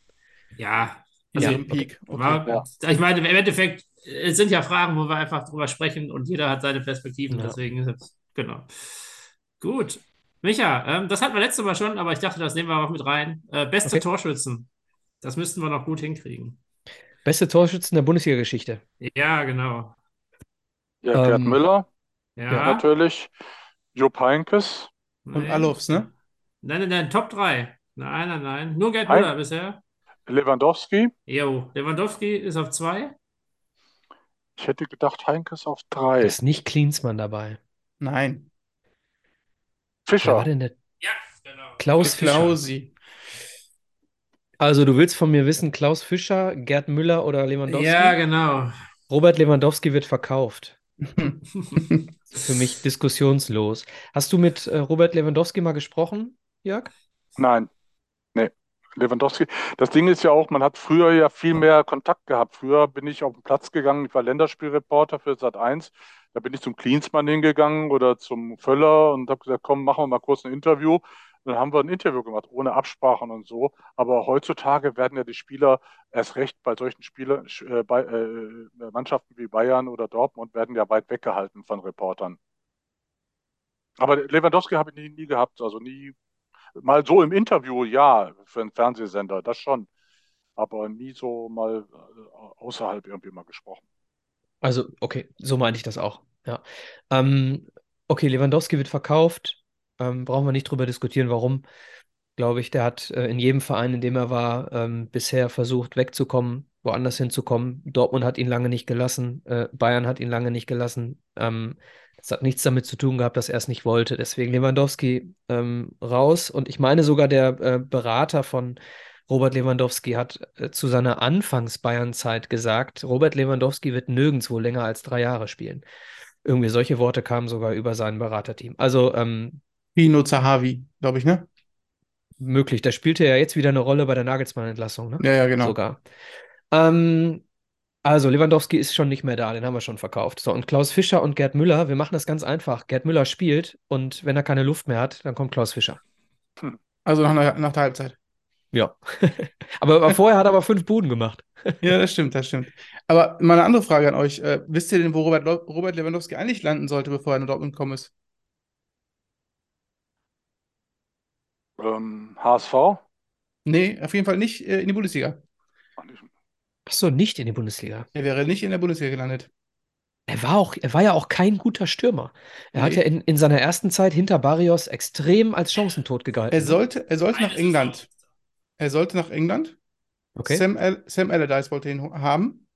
Ja. Also Ja, im Peak. Okay. War, ja. Ich meine, im Endeffekt, es sind ja Fragen, wo wir einfach drüber sprechen und jeder hat seine Perspektiven. Ja. Deswegen ist es, genau. Gut. Micha, ähm, das hatten wir letztes Mal schon, aber ich dachte, das nehmen wir auch mit rein. Äh, beste Okay. Torschützen. Das müssten wir noch gut hinkriegen. Beste Torschützen der Bundesliga-Geschichte. Ja, genau. Ja, Gerd Ähm, Müller Ja. natürlich. Jupp Heynckes. Und. Alofs, ne? Nein, nein, nein, Top 3. Nein, nein, nein. Nur Gerd Ein- Müller bisher. Lewandowski. Jo, Lewandowski ist auf 2. Ich hätte gedacht, Heinkes auf Da drei. ist nicht Klinsmann dabei. Nein. Wer war Fischer. denn der? Ja, genau. Klaus Fischer. Klausi. Also du willst von mir wissen, Klaus Fischer, Gerd Müller oder Lewandowski? Ja, genau. Robert Lewandowski wird verkauft. <laughs> <laughs> Für mich diskussionslos. Hast du mit äh, Robert Lewandowski mal gesprochen, Jörg? Nein. Nee. Lewandowski. Das Ding ist ja auch, man hat früher ja viel mehr Kontakt gehabt. Früher bin ich auf den Platz gegangen, ich war Länderspielreporter für Sat.1. Da bin ich zum Klinsmann hingegangen oder zum Völler und habe gesagt, komm, machen wir mal kurz ein Interview. Dann haben wir ein Interview gemacht, ohne Absprachen und so. Aber heutzutage werden ja die Spieler erst recht bei solchen Spielern, äh, bei äh, Mannschaften wie Bayern oder Dortmund werden ja weit weggehalten von Reportern. Aber Lewandowski habe ich nie, nie gehabt, also nie mal so im Interview, ja, für einen Fernsehsender, das schon. Aber nie so mal äh, außerhalb irgendwie mal gesprochen. Also, okay, so meinte ich das auch. Ja. Ähm, okay, Lewandowski wird verkauft. Ähm, brauchen wir nicht drüber diskutieren, warum. Glaube ich, der hat äh, in jedem Verein, in dem er war, ähm, bisher versucht, wegzukommen, woanders hinzukommen. Dortmund hat ihn lange nicht gelassen, äh, Bayern hat ihn lange nicht gelassen. Ähm, das hat nichts damit zu tun gehabt, dass er es nicht wollte. Deswegen Lewandowski ähm, raus. Und ich meine sogar, der äh, Berater von Robert Lewandowski hat äh, zu seiner Anfangs-Bayern-Zeit gesagt, Robert Lewandowski wird nirgendwo länger als drei Jahre spielen. Irgendwie solche Worte kamen sogar über sein Beraterteam. Also ähm, Pino Zahavi, glaube ich, ne? möglich. Da spielte er ja jetzt wieder eine Rolle bei der Nagelsmann-Entlassung, ne? Ja, ja, genau. Sogar. Ähm, also Lewandowski ist schon nicht mehr da, den haben wir schon verkauft. So, und Klaus Fischer und Gerd Müller, wir machen das ganz einfach. Gerd Müller spielt und wenn er keine Luft mehr hat, dann kommt Klaus Fischer. Also nach, der- nach der Halbzeit. Ja. <laughs> aber, vorher hat er aber fünf Buden gemacht. <laughs> Ja, das stimmt, das stimmt. Aber mal eine andere Frage an euch. Äh, wisst ihr denn, wo Robert, Robert Lewandowski eigentlich landen sollte, bevor er nach Dortmund gekommen ist? Ähm, HSV? Nee, auf jeden Fall nicht äh, in die Bundesliga. Achso, nicht in die Bundesliga. Er wäre nicht in der Bundesliga gelandet. Er war auch, er war ja auch kein guter Stürmer. Er hat Nee. ja in, in seiner ersten Zeit hinter Barrios extrem als chancentod gegalten. Er sollte, er sollte nach England. Er sollte nach England. Okay. Sam, Al Sam Allardyce wollte ihn haben.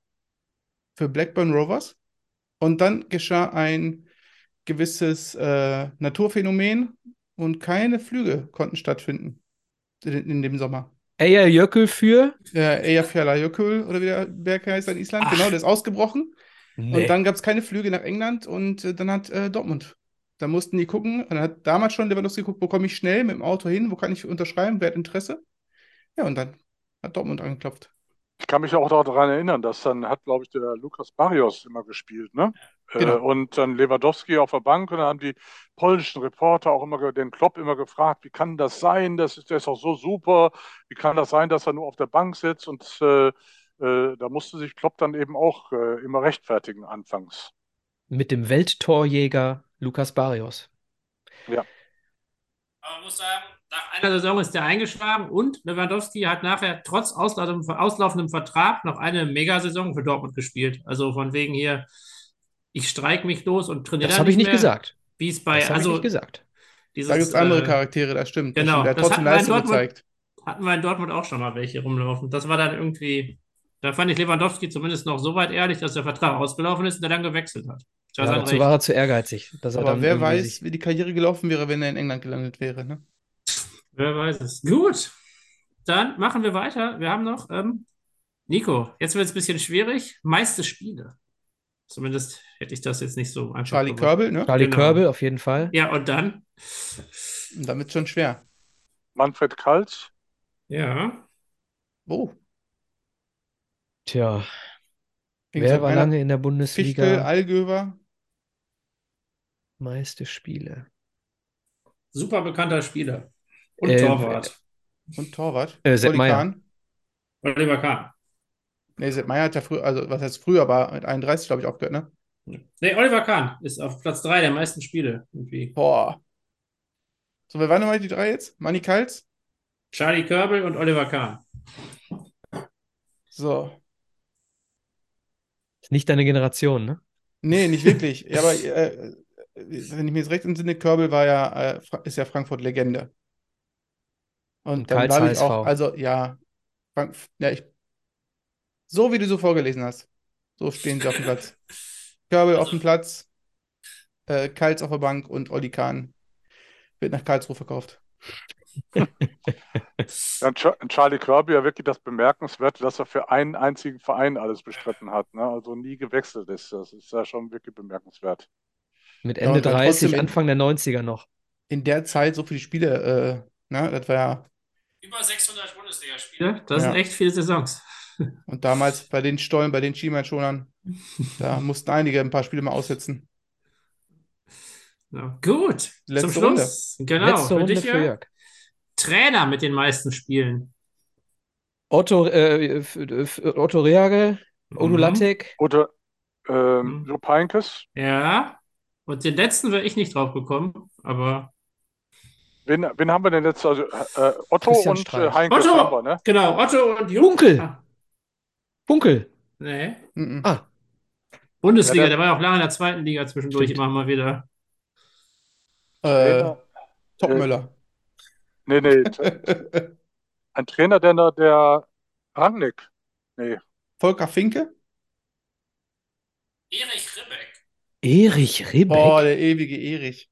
Für Blackburn Rovers. Und dann geschah ein gewisses äh, Naturphänomen und keine Flüge konnten stattfinden in, in dem Sommer. Eya Jökull für. Der Eyjafjallajökull oder wie der Berg heißt in Island, Ach. genau, der ist ausgebrochen. Nee. Und dann gab es keine Flüge nach England und äh, dann hat äh, Dortmund Da mussten die gucken, und dann hat damals schon Lewandowski geguckt, wo komme ich schnell mit dem Auto hin, wo kann ich unterschreiben, wer hat Interesse? Ja, und dann hat Dortmund angeklopft. Ich kann mich auch daran erinnern, dass dann hat, glaube ich, der Lukas Barrios immer gespielt, ne? Genau. Äh, und dann Lewandowski auf der Bank und dann haben die polnischen Reporter auch immer den Klopp immer gefragt, wie kann das sein? Das ist, der ist doch so super. Wie kann das sein, dass er nur auf der Bank sitzt? Und äh, äh, da musste sich Klopp dann eben auch äh, immer rechtfertigen anfangs. Mit dem Welttorjäger Lukas Barrios. Ja. Aber man muss sagen, nach einer Saison ist der eingeschlagen und Lewandowski hat nachher trotz auslaufendem, auslaufendem Vertrag noch eine Megasaison für Dortmund gespielt. Also von wegen hier, ich streik mich los und trainiere Das habe ich nicht mehr, gesagt. Wie es bei, Das habe ich also nicht gesagt. dieses, Da gibt es andere äh, Charaktere, das stimmt. das Genau, stimmt. Der hat das trotzdem hatten wir in Leistung Dortmund, gezeigt. hatten wir in Dortmund auch schon mal welche rumlaufen. Das war dann irgendwie, da fand ich Lewandowski zumindest noch so weit ehrlich, dass der Vertrag ausgelaufen ist und er dann gewechselt hat. Das Ja, dazu Recht. war er zu ehrgeizig. Dass er Aber dann wer weiß, sich- wie die Karriere gelaufen wäre, wenn er in England gelandet wäre. Ne? Wer weiß es. Gut, dann machen wir weiter. Wir haben noch, ähm, Nico, jetzt wird es ein bisschen schwierig. Meiste Spiele. Zumindest hätte ich das jetzt nicht so einfach Charlie. Körbel, ne? Charlie Genau. Körbel auf jeden Fall. Ja, und dann? Und dann wird schon schwer. Manfred Kals, Ja. Oh, Tja, Wie wer gesagt, war lange in der Fichtel, Bundesliga? Allgöwer. Meiste Spiele. Super bekannter Spieler. Und Äh, Torwart. Und Torwart. Äh, Sepp. Kahn. Oliver Kahn. Nee, Sepp Meier hat ja früher, also was heißt früher, aber mit 31, glaube ich, aufgehört, ne? Nee, Oliver Kahn ist auf Platz 3 der meisten Spiele. Irgendwie. Boah. So, wer waren nochmal die drei jetzt? Manni Kals? Charlie Körbel und Oliver Kahn. So. Ist nicht deine Generation, ne? Nee, nicht wirklich. <laughs> ja, aber äh, wenn ich mir jetzt recht entsinne, Körbel war ja, äh, ist ja Frankfurt-Legende. Und Und dann Karls glaube ich auch, also ja, Frank, ja, ich, so wie du so vorgelesen hast, so stehen sie auf dem Platz. Körbel auf dem Platz, äh, Kals auf der Bank und Olli Kahn wird nach Karlsruhe verkauft. Ja, Charlie Kirby ja wirklich das Bemerkenswerte, dass er für einen einzigen Verein alles bestritten hat, ne? Also nie gewechselt ist. Das ist ja schon wirklich bemerkenswert. Mit Ja, Ende dann 30, trotzdem in- Anfang der 90er noch. In der Zeit so viele Spiele, äh, ne, das war ja, Über 600 Bundesligaspiele. Das Ja. sind echt viele Saisons. Und damals bei den Stollen, bei den Schienbeinschonern, da <laughs> mussten einige ein paar Spiele mal aussetzen. Ja, gut. Letzte Zum Schluss. Genau. Letzte für Runde dich, für Jörg. Trainer mit den meisten Spielen. Otto, äh, Otto Reagel, Odu Mhm. Lattek, Oder ähm, Mhm. Jupp Heynckes. Ja. Und den letzten wäre ich nicht drauf gekommen, aber. Wen, wen haben wir denn jetzt? Also äh, Otto Christian und äh, Streich. Heynckes Otto! haben wir, ne? Genau, Otto und Jung. Funkel. Ah, Funkel. nee. Mhm. Ah, Bundesliga, Ja, der war ja auch lange in der zweiten Liga zwischendurch Stimmt. immer mal wieder. Äh. Topmöller. Nee, nee. <laughs> Ein Trainer, der, der Rangnick. Nee. Volker Finke? Erich Ribbeck. Erich Ribbeck. Oh, der ewige Erich.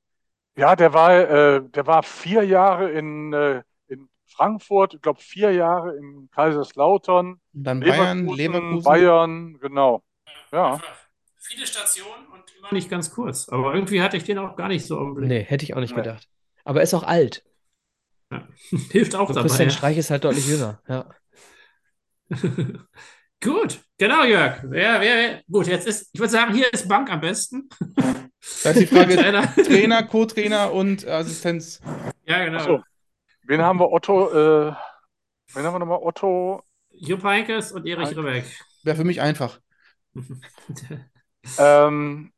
Ja, der war, äh, der war vier Jahre in, äh, in Frankfurt, ich glaube vier Jahre in Kaiserslautern, Und dann Bayern, Leverkusen, Leverkusen. Bayern, genau. Ja. Viele Stationen und immer nicht ganz kurz. Aber irgendwie hatte ich den auch gar nicht so im Blick. Nee, hätte ich auch nicht Nee. gedacht. Aber er ist auch alt. <laughs> Hilft auch dabei. Christian ja. Streich ist halt deutlich jünger. Ja. <laughs> Gut, genau, Jörg. Wer, wer, gut, jetzt ist, ich würde sagen, hier ist Bank am besten. Da ist die Frage, <laughs> Trainer. Trainer, Co-Trainer und Assistenz. Ja, genau. So. Wen haben wir? Otto, äh, wen haben wir nochmal? Otto, Jupp Heynckes und Erich. Ribbeck. Wäre für mich einfach. <laughs> ähm,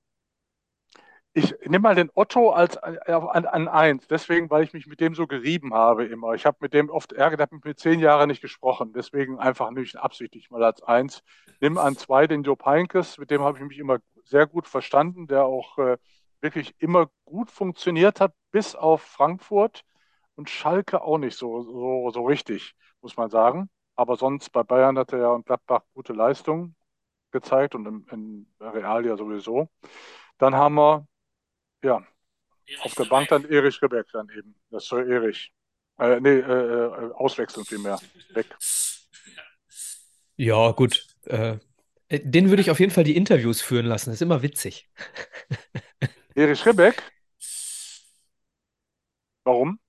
ich nehme mal den Otto als äh, an, an eins, deswegen, weil ich mich mit dem so gerieben habe immer. Ich habe mit dem oft Ärger, der hat mit mir zehn Jahre nicht gesprochen, deswegen einfach nicht absichtlich mal als eins. Nimm an zwei den Jupp Heynckes, mit dem habe ich mich immer sehr gut verstanden, der auch äh, wirklich immer gut funktioniert hat, bis auf Frankfurt und Schalke auch nicht so, so, so richtig, muss man sagen. Aber sonst bei Bayern hat er ja und Gladbach gute Leistungen gezeigt und in, in Real ja sowieso. Dann haben wir, ja, auf der Bank dann Erich Ribbeck dann eben. Das soll Erich. Äh, nee, äh, äh, auswechseln vielmehr. Weg. Ja, gut. Äh, äh, den würde ich auf jeden Fall die Interviews führen lassen. Das ist immer witzig. <laughs> Erich Ribbeck? Warum?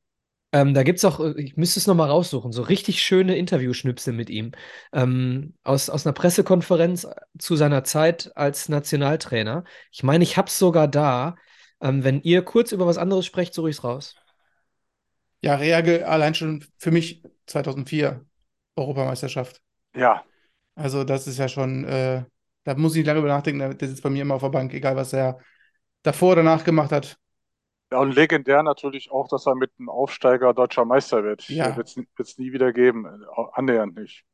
Ähm, da gibt es auch, äh, ich müsste es nochmal raussuchen, so richtig schöne Interviewschnipsel mit ihm. Ähm, aus, aus einer Pressekonferenz zu seiner Zeit als Nationaltrainer. Ich meine, ich habe es sogar da. Ähm, wenn ihr kurz über was anderes sprecht, suche ich es raus. Ja, Reagel allein schon für mich 2004 Europameisterschaft. Ja. Also das ist ja schon, äh, da muss ich nicht lange über nachdenken, der sitzt bei mir immer auf der Bank, egal was er davor oder danach gemacht hat. Ja, und legendär natürlich auch, dass er mit einem Aufsteiger deutscher Meister wird. Ja. Wird es nie wieder geben. Äh, Annähernd nicht.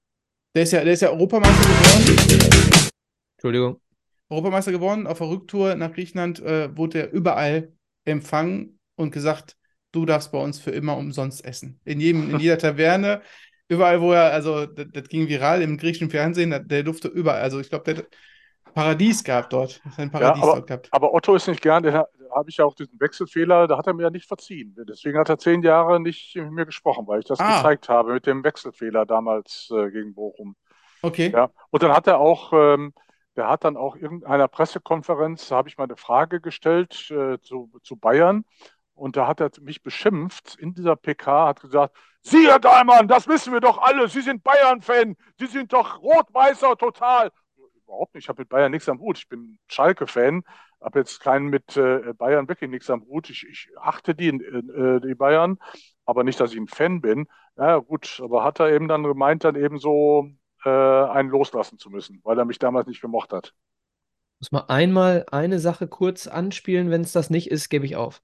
Der ist ja, der ist ja Europameister geworden. Entschuldigung. Europameister geworden. Auf der Rücktour nach Griechenland äh, wurde er überall empfangen und gesagt, du darfst bei uns für immer umsonst essen. In jedem, in jeder <laughs> Taverne, überall, wo er, also das, das ging viral im griechischen Fernsehen, der, der durfte überall. Also ich glaube, der hat Paradies gehabt dort. Sein Paradies ja, aber, dort gehabt. aber Otto ist nicht gern, da habe ich ja auch diesen Wechselfehler, da hat er mir ja nicht verziehen. Deswegen hat er zehn Jahre nicht mit mir gesprochen, weil ich das Ah. gezeigt habe mit dem Wechselfehler damals äh, gegen Bochum. Okay. Ja, und dann hat er auch, ähm, der hat dann auch irgendeiner Pressekonferenz, da habe ich mal eine Frage gestellt äh, zu, zu Bayern und da hat er mich beschimpft in dieser PK, hat gesagt, Sie, Herr Dahlmann, das wissen wir doch alle, Sie sind Bayern-Fan, Sie sind doch Rot-Weißer total. Überhaupt nicht, ich habe mit Bayern nichts am Hut, ich bin Schalke-Fan, habe jetzt keinen mit äh, Bayern wirklich nichts am Hut, ich, ich achte die, äh, die Bayern, aber nicht, dass ich ein Fan bin. Ja gut, aber hat er eben dann gemeint, dann eben so äh, einen loslassen zu müssen, weil er mich damals nicht gemocht hat. Muss mal einmal eine Sache kurz anspielen, wenn es das nicht ist, gebe ich auf.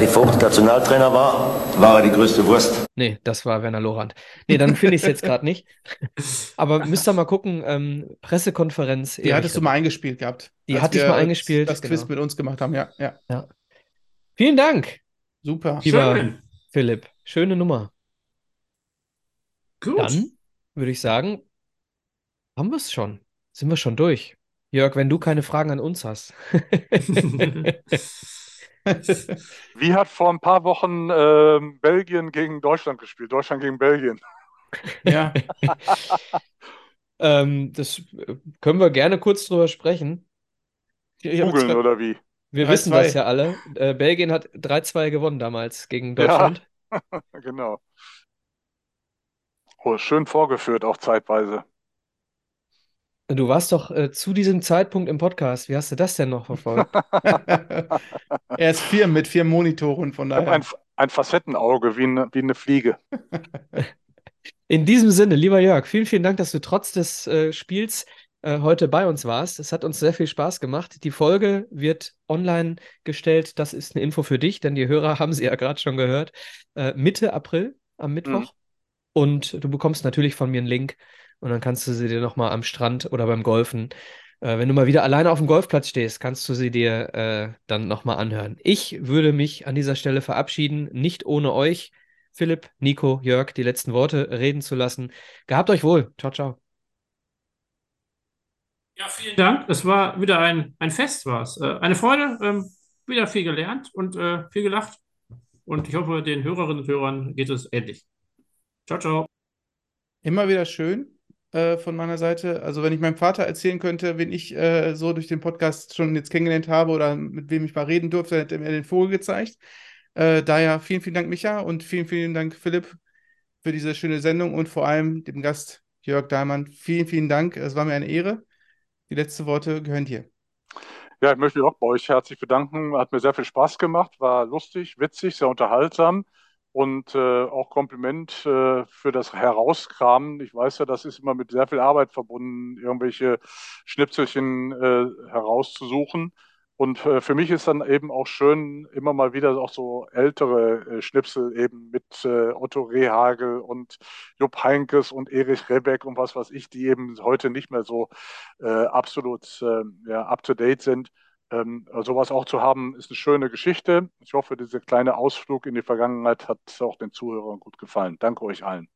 Die Vogt Nationaltrainer war, war er die größte Wurst. Nee, das war Werner Lorand. Nee, dann finde ich es jetzt gerade nicht. Aber <laughs> müsst ihr mal gucken, ähm, Pressekonferenz. Die hattest du mal eingespielt gehabt. Die hatte ich mal eingespielt. Das Quiz genau. mit uns gemacht haben, ja. ja. Ja. Vielen Dank, Super. lieber Schön. Philipp. Schöne Nummer. Gut. Dann würde ich sagen, haben wir es schon. Sind wir schon durch. Jörg, wenn du keine Fragen an uns hast. <laughs> <laughs> Wie hat vor ein paar Wochen ähm, Belgien gegen Deutschland gespielt? Deutschland gegen Belgien. Ja. <laughs> ähm, das äh, können wir gerne kurz drüber sprechen. Googeln oder wie? Wir 3-2. wissen das ja alle. Äh, Belgien hat 3-2 gewonnen damals gegen Deutschland. <laughs> Genau. Oh, schön vorgeführt, auch zeitweise. Du warst doch äh, zu diesem Zeitpunkt im Podcast. Wie hast du das denn noch verfolgt? <laughs> er ist vier mit vier Monitoren, von daher. ein, ein Facettenauge wie eine, wie eine Fliege. <laughs> In diesem Sinne, lieber Jörg, vielen, vielen Dank, dass du trotz des äh, Spiels äh, heute bei uns warst. Es hat uns sehr viel Spaß gemacht. Die Folge wird online gestellt. Das ist eine Info für dich, denn die Hörer <laughs> haben sie ja gerade schon gehört. Äh, Mitte April am Mittwoch. Und du bekommst natürlich von mir einen Link und dann kannst du sie dir nochmal am Strand oder beim Golfen, äh, wenn du mal wieder alleine auf dem Golfplatz stehst, kannst du sie dir äh, dann nochmal anhören. Ich würde mich an dieser Stelle verabschieden, nicht ohne euch, Philipp, Nico, Jörg, die letzten Worte reden zu lassen. Gehabt euch wohl. Ciao, ciao. Ja, vielen Dank. Es war wieder ein, ein Fest, war es. Äh, eine Freude, ähm, wieder viel gelernt und äh, viel gelacht. Und ich hoffe, den Hörerinnen und Hörern geht es ähnlich. Ciao, ciao. Immer wieder schön äh, von meiner Seite. Also, wenn ich meinem Vater erzählen könnte, wen ich äh, so durch den Podcast schon jetzt kennengelernt habe oder mit wem ich mal reden durfte, hätte er mir den Vogel gezeigt. Äh, daher vielen, vielen Dank, Micha, und vielen, vielen Dank, Philipp, für diese schöne Sendung und vor allem dem Gast Jörg Dahlmann. Vielen, vielen Dank. Es war mir eine Ehre. Die letzten Worte gehören dir. Ja, ich möchte mich auch bei euch herzlich bedanken. Hat mir sehr viel Spaß gemacht, war lustig, witzig, sehr unterhaltsam und äh, auch Kompliment äh, für das Herauskramen. Ich weiß ja, das ist immer mit sehr viel Arbeit verbunden, irgendwelche Schnipselchen äh, herauszusuchen. Und äh, für mich ist dann eben auch schön, immer mal wieder auch so ältere äh, Schnipsel eben mit äh, Otto Rehagel und Jupp Heynckes und Erich Rebeck und was weiß ich, die eben heute nicht mehr so äh, absolut äh, ja, up-to-date sind. Ähm, sowas auch zu haben, ist eine schöne Geschichte. Ich hoffe, dieser kleine Ausflug in die Vergangenheit hat auch den Zuhörern gut gefallen. Danke euch allen.